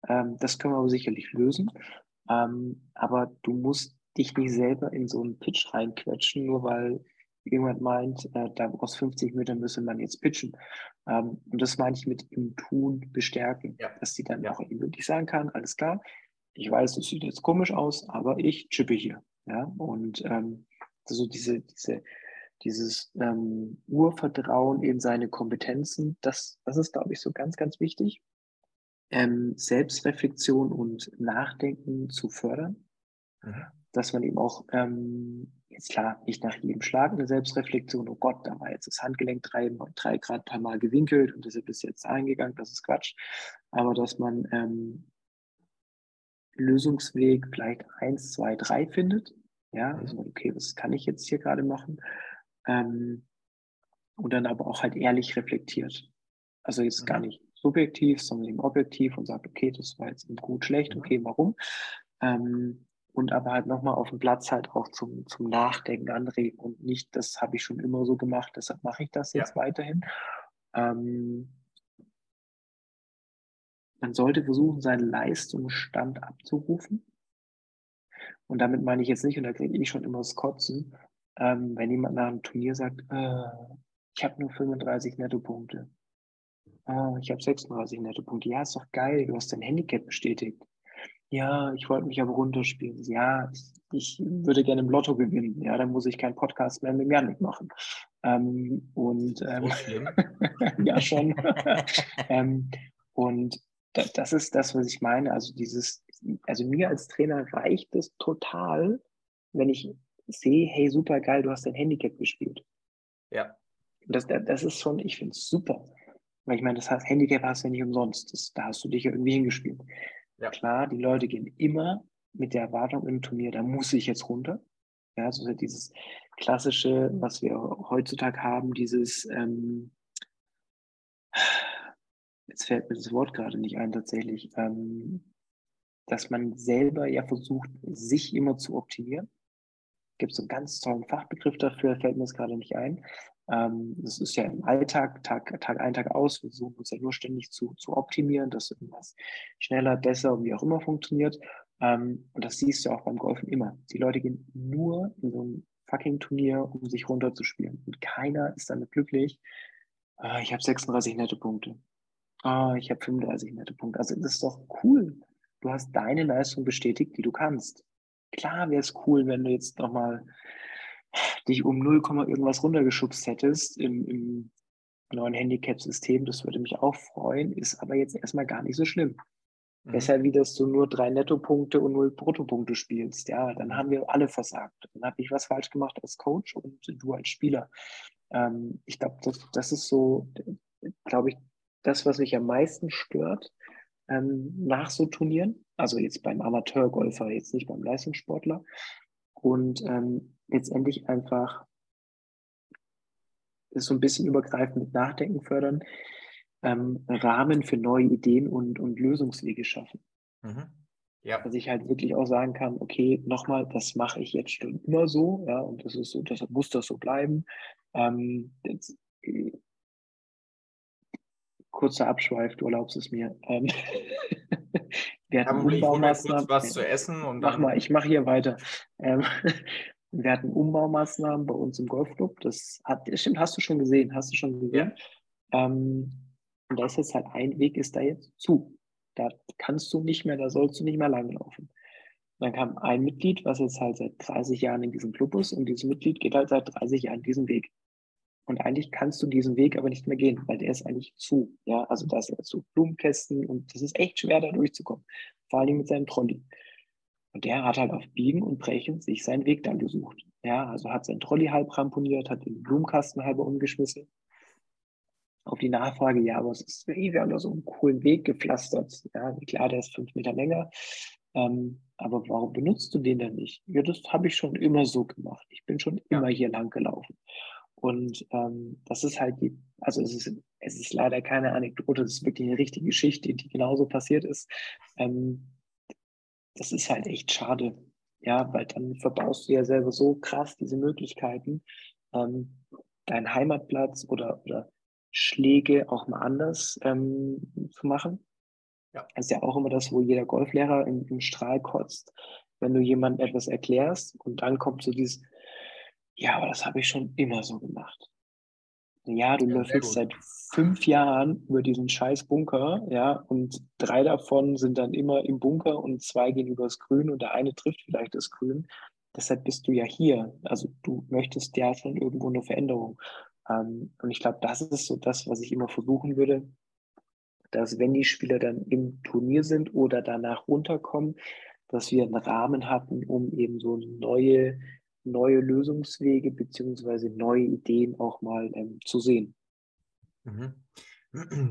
Ähm, das können wir aber sicherlich lösen. Ähm, aber du musst dich nicht selber in so einen Pitch reinquetschen, nur weil jemand meint, äh, da aus 50 Metern müsse man jetzt pitchen. Ähm, und das meine ich mit im Tun bestärken, ja. dass sie dann ja. auch wirklich sagen kann, alles klar, ich weiß, das sieht jetzt komisch aus, aber ich chippe hier. Ja, und ähm, so diese, diese, dieses ähm, Urvertrauen in seine Kompetenzen, das, das ist, glaube ich, so ganz, ganz wichtig. Ähm, Selbstreflexion und Nachdenken zu fördern. Mhm. Dass man eben auch ähm, Jetzt klar, nicht nach jedem Schlag eine Selbstreflexion, oh Gott, da war jetzt das Handgelenk drei, drei Grad paar Mal gewinkelt und deshalb ist jetzt eingegangen, das ist Quatsch. Aber dass man ähm, Lösungsweg vielleicht eins, zwei, drei findet. Ja, mhm. also okay, was kann ich jetzt hier gerade machen? Ähm, und dann aber auch halt ehrlich reflektiert. Also jetzt gar mhm. nicht subjektiv, sondern eben objektiv und sagt, okay, das war jetzt gut, schlecht, mhm. okay, warum? Ähm, und aber halt nochmal auf dem Platz halt auch zum, zum Nachdenken anregen und nicht, das habe ich schon immer so gemacht, deshalb mache ich das jetzt ja. weiterhin. Ähm, man sollte versuchen, seinen Leistungsstand abzurufen. Und damit meine ich jetzt nicht, und da kriege ich schon immer das Kotzen, ähm, wenn jemand nach einem Turnier sagt, äh, ich habe nur 35 Nettopunkte. Äh, ich habe 36 Nettopunkte. Ja, ist doch geil, du hast dein Handicap bestätigt. Ja, ich wollte mich aber runterspielen. Ja, ich, würde gerne im Lotto gewinnen. Ja, dann muss ich keinen Podcast mehr mit Janik machen. Ähm, und ähm, ja, schon. ähm, und das, das ist das, was ich meine. Also dieses, also mir als Trainer reicht es total, wenn ich sehe, hey, super geil, du hast dein Handicap gespielt. Ja. Das, das ist schon, ich finde es super. Weil ich meine, das heißt, Handicap hast du ja nicht umsonst. Das, da hast du dich ja irgendwie hingespielt. Ja. Klar, die Leute gehen immer mit der Erwartung im Turnier, da muss ich jetzt runter. Ja, so dieses klassische, was wir heutzutage haben, dieses, ähm, jetzt fällt mir das Wort gerade nicht ein tatsächlich, ähm, dass man selber ja versucht, sich immer zu optimieren. Gibt es einen ganz tollen Fachbegriff dafür, fällt mir das gerade nicht ein. Ähm, das ist ja im Alltag, Tag, Tag ein, Tag aus. Wir versuchen uns ja nur ständig zu, zu optimieren, dass irgendwas schneller, besser und wie auch immer funktioniert. Ähm, und das siehst du auch beim Golfen immer. Die Leute gehen nur in so ein fucking Turnier, um sich runterzuspielen. Und keiner ist damit glücklich. Ah, ich habe 36 nette Punkte. Ah, ich habe 35 nette Punkte. Also das ist doch cool. Du hast deine Leistung bestätigt, die du kannst. Klar wäre es cool, wenn du jetzt nochmal dich um 0, irgendwas runtergeschubst hättest im, im neuen Handicap-System, das würde mich auch freuen, ist aber jetzt erstmal gar nicht so schlimm. Mhm. Besser wie, dass du nur drei Nettopunkte und null Bruttopunkte spielst. Ja, dann haben wir alle versagt. Dann habe ich was falsch gemacht als Coach und du als Spieler. Ähm, ich glaube, das, das ist so, glaube ich, das, was mich am meisten stört ähm, nach so Turnieren. Also jetzt beim Amateurgolfer, jetzt nicht beim Leistungssportler. Und ähm, letztendlich einfach so ein bisschen übergreifend mit Nachdenken fördern, ähm, Rahmen für neue Ideen und, und Lösungswege schaffen. Mhm. Ja. Dass ich halt wirklich auch sagen kann, okay, nochmal, das mache ich jetzt schon immer so, ja, und das ist so, deshalb muss das so bleiben. Ähm, jetzt, äh, kurzer Abschweif, du erlaubst es mir. Ähm, wir hatten ja, Umbaumaßnahmen. kurz was zu essen und Mach mal, ich mache hier weiter. Ähm, Wir hatten Umbaumaßnahmen bei uns im Golfclub. Das hat, stimmt, hast du schon gesehen, hast du schon gesehen. Ja. Ähm, und da ist jetzt halt ein Weg, ist da jetzt zu. Da kannst du nicht mehr, da sollst du nicht mehr langlaufen. Dann kam ein Mitglied, was jetzt halt seit 30 Jahren in diesem Club ist, und dieses Mitglied geht halt seit 30 Jahren diesen Weg. Und eigentlich kannst du diesen Weg aber nicht mehr gehen, weil der ist eigentlich zu. Ja, also da ist jetzt so Blumenkästen und das ist echt schwer, da durchzukommen. Vor allem mit seinem Trolley. Und der hat halt auf Biegen und Brechen sich seinen Weg dann gesucht. Ja, also hat sein Trolley halb ramponiert, hat den Blumenkasten halb umgeschmissen. Auf die Nachfrage, ja, aber es ist, wir haben da so einen coolen Weg gepflastert. Ja, klar, der ist fünf Meter länger. Ähm, aber warum benutzt du den denn nicht? Ja, das habe ich schon immer so gemacht. Ich bin schon ja. immer hier lang gelaufen. Und ähm, das ist halt die, also es ist, es ist leider keine Anekdote, es ist wirklich eine richtige Geschichte, die genauso passiert ist. Ähm, das ist halt echt schade. Ja, weil dann verbaust du ja selber so krass diese Möglichkeiten, ähm, deinen Heimatplatz oder, oder Schläge auch mal anders ähm, zu machen. Ja. Das ist ja auch immer das, wo jeder Golflehrer im, im Strahl kotzt, wenn du jemandem etwas erklärst und dann kommt so dieses, ja, aber das habe ich schon immer so gemacht. Ja, du ja, löffelst seit fünf Jahren über diesen scheiß Bunker, ja, und drei davon sind dann immer im Bunker und zwei gehen übers Grün und der eine trifft vielleicht das Grün. Deshalb bist du ja hier. Also du möchtest ja schon irgendwo eine Veränderung. Ähm, und ich glaube, das ist so das, was ich immer versuchen würde, dass wenn die Spieler dann im Turnier sind oder danach runterkommen, dass wir einen Rahmen hatten, um eben so neue neue Lösungswege beziehungsweise neue Ideen auch mal ähm, zu sehen. Mhm.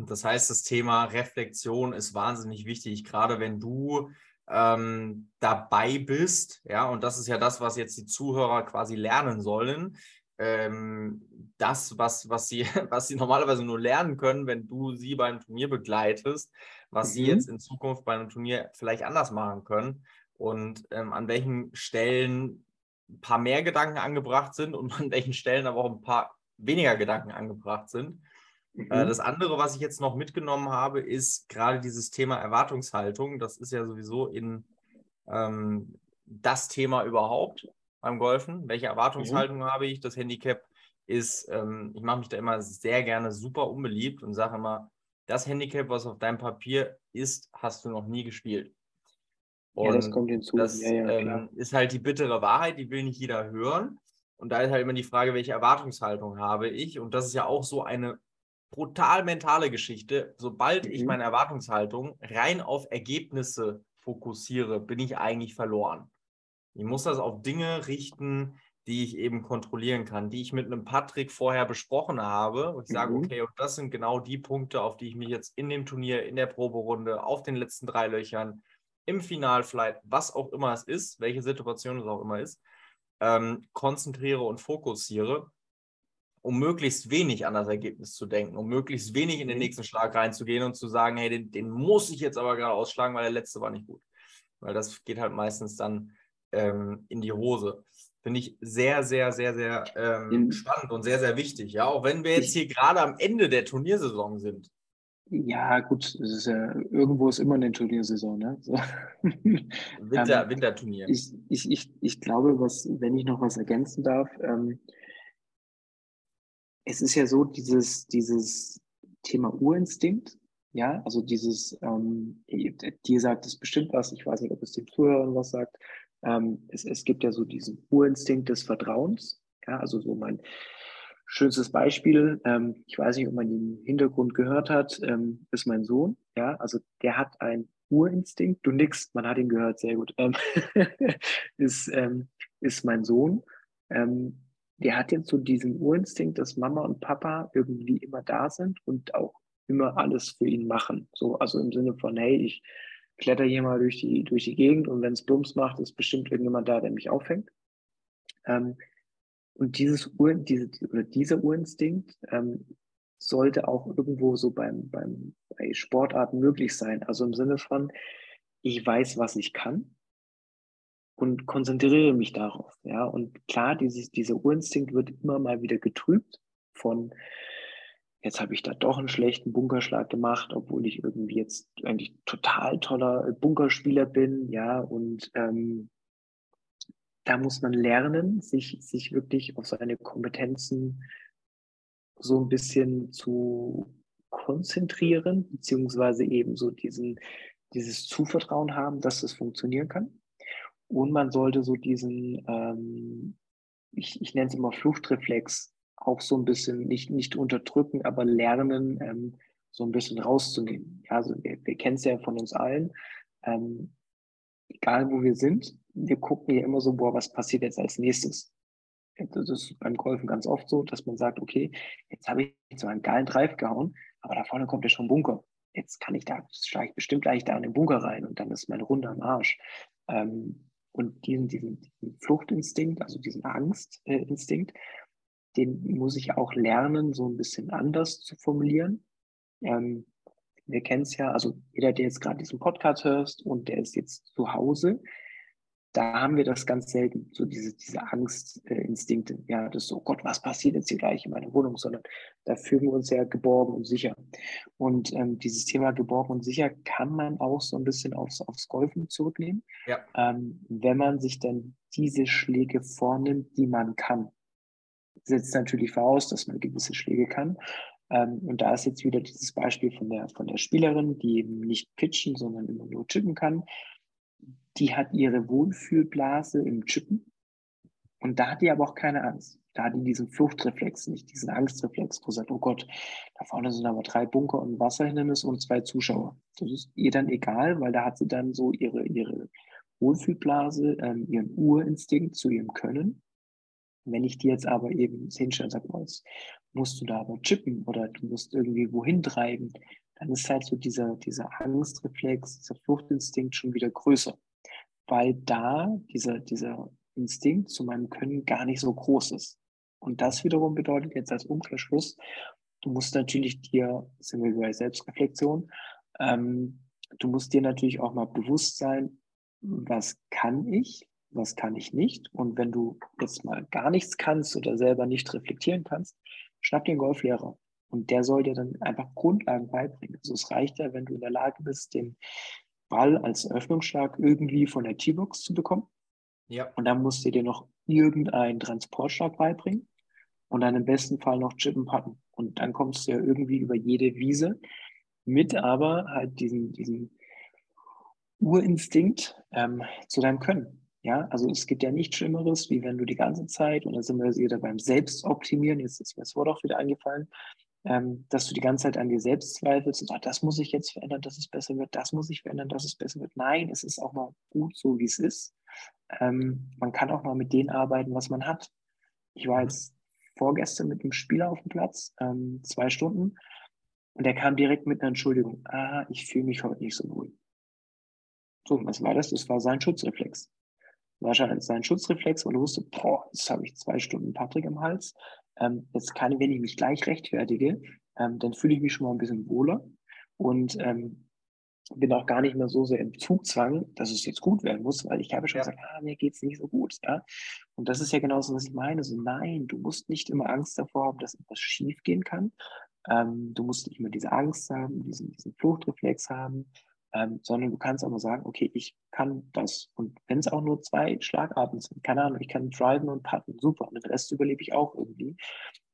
Das heißt, das Thema Reflexion ist wahnsinnig wichtig, gerade wenn du ähm, dabei bist. Ja, und das ist ja das, was jetzt die Zuhörer quasi lernen sollen. Ähm, das, was, was, sie, was sie normalerweise nur lernen können, wenn du sie beim Turnier begleitest, was mhm. sie jetzt in Zukunft bei einem Turnier vielleicht anders machen können und ähm, an welchen Stellen ein paar mehr Gedanken angebracht sind und an welchen Stellen aber auch ein paar weniger Gedanken angebracht sind. Äh, mhm. Das andere, was ich jetzt noch mitgenommen habe, ist gerade dieses Thema Erwartungshaltung. Das ist ja sowieso in ähm, das Thema überhaupt beim Golfen. Welche Erwartungshaltung mhm. habe ich? Das Handicap ist, ähm, ich mache mich da immer sehr gerne super unbeliebt und sage immer, das Handicap, was auf deinem Papier ist, hast du noch nie gespielt. Und ja, das kommt hinzu. Das ja, ja, ähm, ist halt die bittere Wahrheit, die will nicht jeder hören. Und da ist halt immer die Frage, welche Erwartungshaltung habe ich? Und das ist ja auch so eine brutal mentale Geschichte. Sobald mhm. ich meine Erwartungshaltung rein auf Ergebnisse fokussiere, bin ich eigentlich verloren. Ich muss das auf Dinge richten, die ich eben kontrollieren kann, die ich mit einem Patrick vorher besprochen habe. Und ich mhm. sage, okay, und das sind genau die Punkte, auf die ich mich jetzt in dem Turnier, in der Proberunde, auf den letzten drei Löchern im Finalflight, was auch immer es ist, welche Situation es auch immer ist, ähm, konzentriere und fokussiere, um möglichst wenig an das Ergebnis zu denken, um möglichst wenig in den mhm. nächsten Schlag reinzugehen und zu sagen, hey, den, den muss ich jetzt aber gerade ausschlagen, weil der letzte war nicht gut. Weil das geht halt meistens dann ähm, in die Hose. Finde ich sehr, sehr, sehr, sehr ähm, spannend und sehr, sehr wichtig. Ja, auch wenn wir jetzt hier gerade am Ende der Turniersaison sind. Ja, gut, ist ja, irgendwo ist immer eine Turniersaison, ne? So. Winter, ähm, Winterturnier. Ich, ich, ich, ich glaube, was, wenn ich noch was ergänzen darf, ähm, es ist ja so, dieses, dieses Thema Urinstinkt, ja, also dieses, ähm, dir sagt es bestimmt was, ich weiß nicht, ob es den Zuhörern was sagt. Ähm, es, es gibt ja so diesen Urinstinkt des Vertrauens, ja, also so mein, Schönstes Beispiel, ähm, ich weiß nicht, ob man den Hintergrund gehört hat, ähm, ist mein Sohn. Ja, also der hat einen Urinstinkt. Du nix, man hat ihn gehört, sehr gut. Ähm, ist, ähm, ist mein Sohn. Ähm, der hat jetzt so diesen Urinstinkt, dass Mama und Papa irgendwie immer da sind und auch immer alles für ihn machen. So, also im Sinne von, hey, ich kletter hier mal durch die, durch die Gegend und wenn es Blums macht, ist bestimmt irgendjemand da, der mich auffängt. Ähm, und dieses Ur, diese, oder dieser Urinstinkt ähm, sollte auch irgendwo so beim, beim, bei Sportarten möglich sein. Also im Sinne von, ich weiß, was ich kann und konzentriere mich darauf. Ja, und klar, dieses, dieser Urinstinkt wird immer mal wieder getrübt von, jetzt habe ich da doch einen schlechten Bunkerschlag gemacht, obwohl ich irgendwie jetzt eigentlich total toller Bunkerspieler bin, ja, und ähm, da muss man lernen, sich, sich wirklich auf seine Kompetenzen so ein bisschen zu konzentrieren, beziehungsweise eben so diesen, dieses Zuvertrauen haben, dass es funktionieren kann. Und man sollte so diesen, ähm, ich, ich nenne es immer Fluchtreflex, auch so ein bisschen nicht, nicht unterdrücken, aber lernen, ähm, so ein bisschen rauszunehmen. Ja, also wir, wir kennen es ja von uns allen. Ähm, egal wo wir sind, wir gucken ja immer so, boah, was passiert jetzt als nächstes? Das ist beim Golfen ganz oft so, dass man sagt, okay, jetzt habe ich so einen geilen Drive gehauen, aber da vorne kommt ja schon ein Bunker. Jetzt kann ich da, schlage ich bestimmt gleich da in den Bunker rein und dann ist meine Runde am Arsch. Ähm, und diesen, diesen, diesen Fluchtinstinkt, also diesen Angstinstinkt, den muss ich auch lernen, so ein bisschen anders zu formulieren. Ähm, wir kennen es ja, also jeder, der jetzt gerade diesen Podcast hörst und der ist jetzt zu Hause, da haben wir das ganz selten, so diese, diese Angstinstinkte. Äh, ja, das so, oh Gott, was passiert jetzt hier gleich in meiner Wohnung, sondern da fühlen wir uns ja geborgen und sicher. Und ähm, dieses Thema geborgen und sicher kann man auch so ein bisschen aufs, aufs Golfen zurücknehmen, ja. ähm, wenn man sich dann diese Schläge vornimmt, die man kann. Setzt natürlich voraus, dass man gewisse Schläge kann. Ähm, und da ist jetzt wieder dieses Beispiel von der, von der Spielerin, die eben nicht pitchen, sondern immer nur chippen kann. Die hat ihre Wohlfühlblase im Chippen. Und da hat die aber auch keine Angst. Da hat die diesen Fluchtreflex nicht, diesen Angstreflex, wo sie sagt, oh Gott, da vorne sind aber drei Bunker und ein Wasserhindernis und zwei Zuschauer. Das ist ihr dann egal, weil da hat sie dann so ihre, ihre Wohlfühlblase, ähm, ihren Urinstinkt zu ihrem Können. Wenn ich die jetzt aber eben hinstelle und sage, oh, jetzt musst du da aber chippen oder du musst irgendwie wohin treiben, dann ist halt so dieser, dieser Angstreflex, dieser Fluchtinstinkt schon wieder größer. Weil da dieser, dieser Instinkt zu meinem Können gar nicht so groß ist. Und das wiederum bedeutet jetzt als Umkehrschluss, du musst natürlich dir, sind wir bei Selbstreflexion, ähm, du musst dir natürlich auch mal bewusst sein, was kann ich, was kann ich nicht. Und wenn du jetzt mal gar nichts kannst oder selber nicht reflektieren kannst, schnapp dir einen Golflehrer. Und der soll dir dann einfach Grundlagen beibringen. Also es reicht ja, wenn du in der Lage bist, den Ball als Öffnungsschlag irgendwie von der T-Box zu bekommen. Ja. Und dann musst du dir noch irgendeinen Transportschlag beibringen und dann im besten Fall noch Chippen patten. Und dann kommst du ja irgendwie über jede Wiese mit aber halt diesen, diesen Urinstinkt ähm, zu deinem Können. Ja, also es gibt ja nichts Schlimmeres, wie wenn du die ganze Zeit, und da sind wir wieder beim Selbstoptimieren, jetzt ist mir das Wort auch wieder eingefallen, ähm, dass du die ganze Zeit an dir selbst zweifelst und sagst, das muss ich jetzt verändern, dass es besser wird, das muss ich verändern, dass es besser wird. Nein, es ist auch mal gut so, wie es ist. Ähm, man kann auch mal mit denen arbeiten, was man hat. Ich war jetzt vorgestern mit einem Spieler auf dem Platz, ähm, zwei Stunden, und der kam direkt mit einer Entschuldigung. Ah, ich fühle mich heute nicht so wohl. So, was war das? Das war sein Schutzreflex wahrscheinlich sein Schutzreflex, weil er wusste, boah, jetzt habe ich zwei Stunden Patrick im Hals. Ähm, jetzt kann wenn ich mich gleich rechtfertige, ähm, dann fühle ich mich schon mal ein bisschen wohler und ähm, bin auch gar nicht mehr so sehr im Zugzwang, dass es jetzt gut werden muss, weil ich habe schon ja. gesagt, ah, mir es nicht so gut. Ja? Und das ist ja genauso, was ich meine. So, nein, du musst nicht immer Angst davor haben, dass etwas schief gehen kann. Ähm, du musst nicht immer diese Angst haben, diesen, diesen Fluchtreflex haben ähm, sondern du kannst aber sagen, okay, ich kann das. Und wenn es auch nur zwei Schlagarten sind, keine Ahnung, ich kann driven und putten, super. Und den Rest überlebe ich auch irgendwie.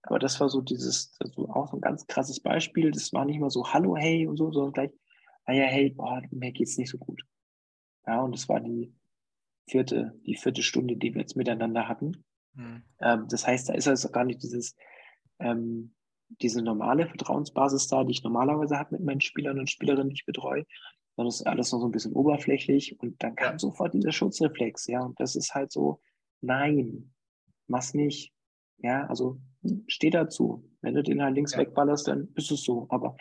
Aber das war so dieses, also auch so ein ganz krasses Beispiel. Das war nicht mal so Hallo, hey und so, sondern gleich, ah ja, hey, boah, mir geht's nicht so gut. Ja, und das war die vierte, die vierte Stunde, die wir jetzt miteinander hatten. Mhm. Ähm, das heißt, da ist also gar nicht dieses, ähm, diese normale Vertrauensbasis da, die ich normalerweise habe mit meinen Spielern und Spielerinnen, die ich betreue, dann ist alles noch so ein bisschen oberflächlich und dann kam ja. sofort dieser Schutzreflex, ja, und das ist halt so, nein, mach's nicht, ja, also steh dazu, wenn du den halt links ja. wegballerst, dann ist es so, aber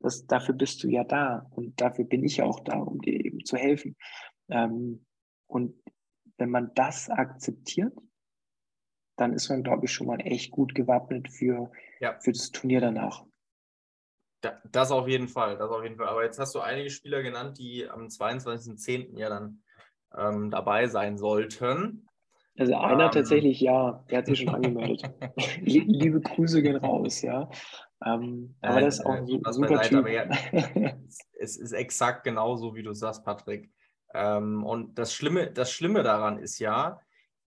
das, dafür bist du ja da und dafür bin ich ja auch da, um dir eben zu helfen. Ähm, und wenn man das akzeptiert, dann ist man, glaube ich, schon mal echt gut gewappnet für, ja. für das Turnier danach. Das auf jeden Fall, das auf jeden Fall. Aber jetzt hast du einige Spieler genannt, die am 22.10. ja dann ähm, dabei sein sollten. Also einer ähm, tatsächlich ja, der hat sich schon angemeldet. Liebe Grüße gehen raus, ja. Ähm, aber das ist auch ein äh, super Typ. Ja, es ist exakt genauso, wie du sagst, Patrick. Ähm, und das Schlimme, das Schlimme daran ist ja,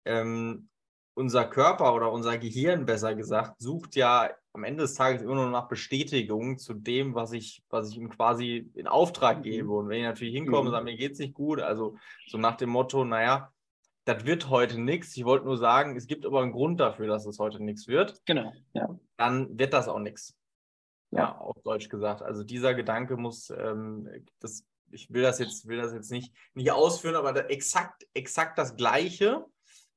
ähm, unser Körper oder unser Gehirn besser gesagt sucht ja am Ende des Tages immer nur nach Bestätigung zu dem, was ich, was ich ihm quasi in Auftrag mhm. gebe. Und wenn ich natürlich hinkomme und mhm. sage, mir geht es nicht gut, also so nach dem Motto, naja, das wird heute nichts. Ich wollte nur sagen, es gibt aber einen Grund dafür, dass es heute nichts wird. Genau, ja. Dann wird das auch nichts. Ja. ja, auf Deutsch gesagt. Also dieser Gedanke muss, ähm, das, ich will das jetzt, will das jetzt nicht, nicht ausführen, aber exakt, exakt das Gleiche,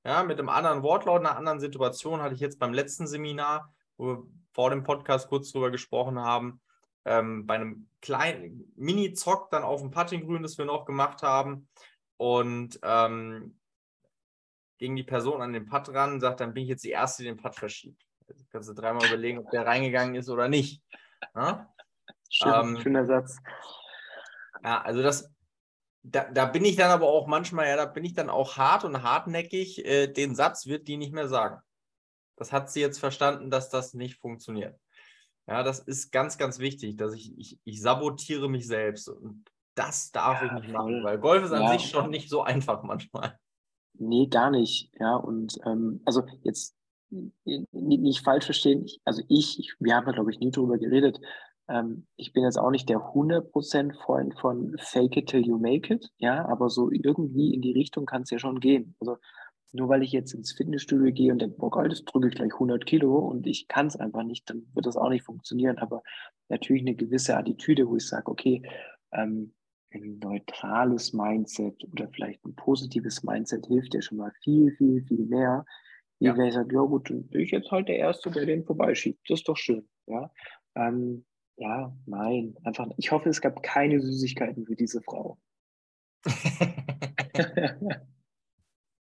ja, mit einem anderen Wortlaut, einer anderen Situation hatte ich jetzt beim letzten Seminar, wo wir vor dem Podcast kurz drüber gesprochen haben, ähm, bei einem kleinen Mini-Zock dann auf dem Puttinggrün, das wir noch gemacht haben. Und ähm, gegen die Person an den Putt ran, sagt, dann bin ich jetzt die Erste, die den Putt verschiebt. Also kannst du dreimal überlegen, ob der reingegangen ist oder nicht. Ja? Schön, ähm, schöner Satz. Ja, also das, da, da, bin ich dann aber auch manchmal, ja, da bin ich dann auch hart und hartnäckig. Äh, den Satz wird die nicht mehr sagen. Das hat sie jetzt verstanden, dass das nicht funktioniert. Ja, das ist ganz, ganz wichtig, dass ich, ich, ich sabotiere mich selbst und das darf ja, ich nicht machen, weil Golf ist an ja. sich schon nicht so einfach manchmal. Nee, gar nicht. Ja, und ähm, also jetzt nicht falsch verstehen, ich, also ich, ich, wir haben da glaube ich nie drüber geredet, ähm, ich bin jetzt auch nicht der 100% Freund von Fake it till you make it, ja, aber so irgendwie in die Richtung kann es ja schon gehen. Also nur weil ich jetzt ins Fitnessstudio gehe und denke, boah geil, das drücke ich gleich 100 Kilo und ich kann es einfach nicht, dann wird das auch nicht funktionieren. Aber natürlich eine gewisse Attitüde, wo ich sage, okay, ähm, ein neutrales Mindset oder vielleicht ein positives Mindset hilft ja schon mal viel, viel, viel mehr. Wie ja. wenn ich sage, ja gut, dann bin ich jetzt halt der Erste, der den vorbeischiebt. Das ist doch schön. Ja, ähm, ja nein, einfach, ich hoffe, es gab keine Süßigkeiten für diese Frau.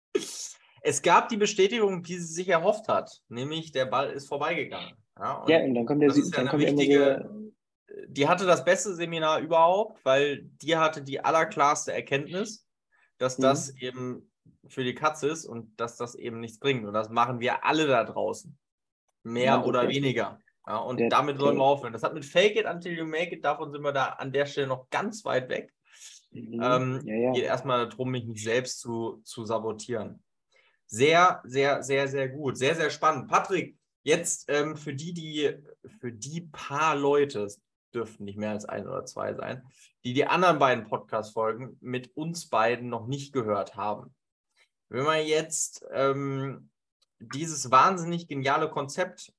es gab die Bestätigung, die sie sich erhofft hat, nämlich der Ball ist vorbeigegangen. Ja, und, ja, und dann kommt der, dann kommt wichtige, so, die hatte das beste Seminar überhaupt, weil die hatte die allerklarste Erkenntnis, dass mhm. das eben für die Katze ist und dass das eben nichts bringt. Und das machen wir alle da draußen. Mehr ja, oder weniger. Ja, und der, damit sollen wir aufhören. Das hat mit Fake it until you make it, davon sind wir da an der Stelle noch ganz weit weg. Mhm. Ähm, ja, ja. Geht erstmal darum, mich nicht selbst zu, zu sabotieren. Sehr, sehr, sehr, sehr gut. Sehr, sehr spannend. Patrick, jetzt ähm, für die, die, für die paar Leute, dürften nicht mehr als ein oder zwei sein, die die anderen beiden Podcast-Folgen mit uns beiden noch nicht gehört haben. Wenn man jetzt ähm, dieses wahnsinnig geniale Konzept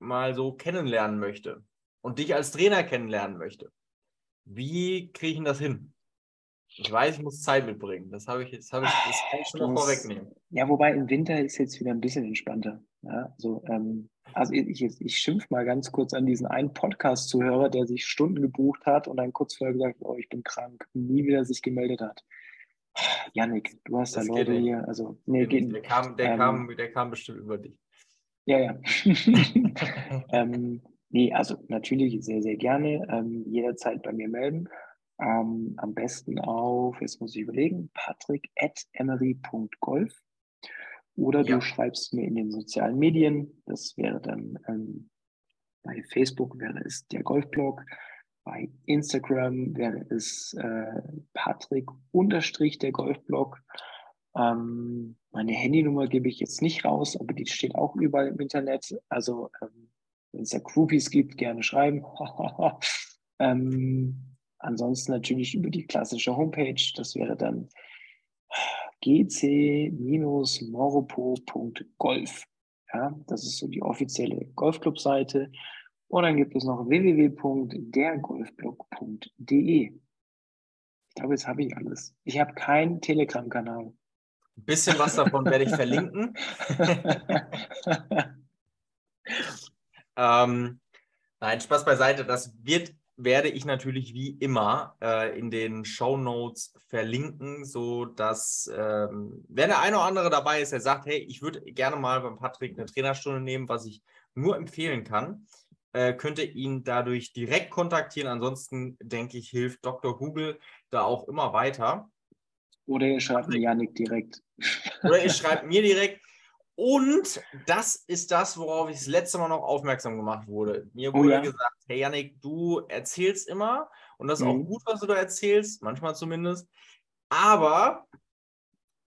mal so kennenlernen möchte und dich als Trainer kennenlernen möchte, wie kriege ich das hin? Ich weiß, ich muss Zeit mitbringen. Das habe ich jetzt, habe ich, das kann ich schon mal vorwegnehmen. Ja, wobei im Winter ist jetzt wieder ein bisschen entspannter. Ja, also, ähm, also ich, ich, ich schimpf mal ganz kurz an diesen einen Podcast-Zuhörer, der sich Stunden gebucht hat und dann kurz vorher gesagt, oh, ich bin krank, nie wieder sich gemeldet hat. Janik, du hast das da Leute hier. Also, nee, geht, der, kam, der, ähm, kam, der kam bestimmt über dich. Ja, ja. ähm, nee, also natürlich sehr, sehr gerne. Ähm, jederzeit bei mir melden. Ähm, am besten auf, jetzt muss ich überlegen, patrick.emery.golf. Oder ja. du schreibst mir in den sozialen Medien. Das wäre dann ähm, bei Facebook wäre es der Golfblog. Bei Instagram wäre es äh, Patrick unterstrich der Golfblog. Ähm, meine Handynummer gebe ich jetzt nicht raus, aber die steht auch überall im Internet. Also ähm, wenn es da Groupies gibt, gerne schreiben. ähm, ansonsten natürlich über die klassische Homepage. Das wäre dann gc-moropo.golf. Ja, das ist so die offizielle Golfclub-Seite. Und dann gibt es noch www.dergolfblog.de. Ich glaube, jetzt habe ich alles. Ich habe keinen Telegram-Kanal. Ein bisschen was davon werde ich verlinken. ähm, nein, Spaß beiseite. Das wird, werde ich natürlich wie immer äh, in den Show Notes verlinken, sodass, ähm, wenn der eine oder andere dabei ist, der sagt, hey, ich würde gerne mal beim Patrick eine Trainerstunde nehmen, was ich nur empfehlen kann, äh, könnt ihr ihn dadurch direkt kontaktieren. Ansonsten denke ich, hilft Dr. Google da auch immer weiter. Oder ihr schreibt mir Janik direkt. Oder ihr schreibt mir direkt. Und das ist das, worauf ich das letzte Mal noch aufmerksam gemacht wurde. Mir oh wurde oh, ja. gesagt, hey Janik, du erzählst immer und das ist mhm. auch gut, was du da erzählst, manchmal zumindest. Aber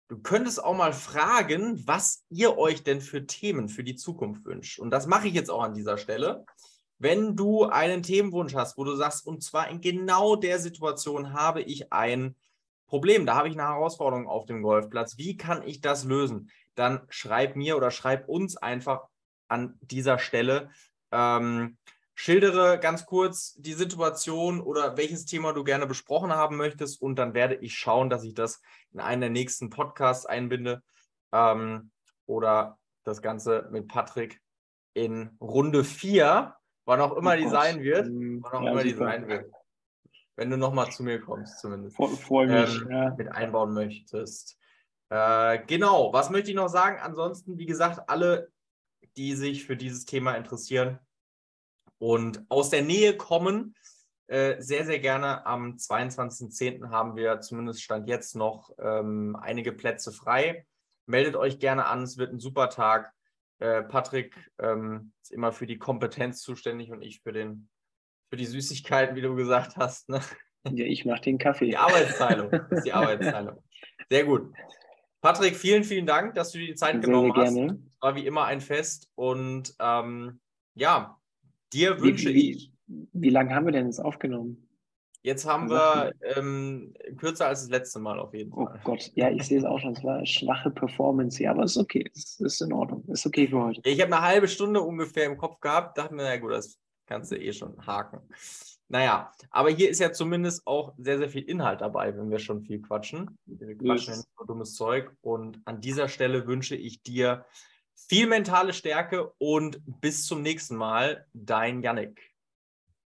du könntest auch mal fragen, was ihr euch denn für Themen für die Zukunft wünscht. Und das mache ich jetzt auch an dieser Stelle. Wenn du einen Themenwunsch hast, wo du sagst, und zwar in genau der Situation habe ich ein Problem, da habe ich eine Herausforderung auf dem Golfplatz, wie kann ich das lösen? Dann schreib mir oder schreib uns einfach an dieser Stelle. Ähm, schildere ganz kurz die Situation oder welches Thema du gerne besprochen haben möchtest und dann werde ich schauen, dass ich das in einen der nächsten Podcasts einbinde ähm, oder das Ganze mit Patrick in Runde 4 Wann auch immer oh die sein wird. Hm, wann auch ja, immer die sein wird. Wenn du nochmal zu mir kommst, zumindest. Freue mich. Ähm, ja. Mit einbauen möchtest. Äh, genau, was möchte ich noch sagen? Ansonsten, wie gesagt, alle, die sich für dieses Thema interessieren und aus der Nähe kommen, äh, sehr, sehr gerne. Am 22.10. haben wir zumindest Stand jetzt noch ähm, einige Plätze frei. Meldet euch gerne an, es wird ein super Tag. Äh, Patrick ähm, ist immer für die Kompetenz zuständig und ich für, den, für die Süßigkeiten, wie du gesagt hast. Ne? Ja, ich mache den Kaffee. Die Arbeitsteilung. ist die Arbeitsteilung. Sehr gut. Patrick, vielen, vielen Dank, dass du dir die Zeit sehr, genommen sehr hast. Gerne. War wie immer ein Fest. Und ähm, ja, dir wünsche wie, ich. Wie, wie lange haben wir denn jetzt aufgenommen? Jetzt haben wir ähm, kürzer als das letzte Mal auf jeden oh Fall. Oh Gott, ja, ich sehe es auch schon. Es war eine schwache Performance hier, aber es ist okay. Es ist in Ordnung. Es ist okay für heute. Ich habe eine halbe Stunde ungefähr im Kopf gehabt, dachte mir, na gut, das kannst du eh schon haken. Naja, aber hier ist ja zumindest auch sehr, sehr viel Inhalt dabei, wenn wir schon viel quatschen. Wir quatschen ja nicht nur dummes Zeug. Und an dieser Stelle wünsche ich dir viel mentale Stärke und bis zum nächsten Mal, dein Yannick.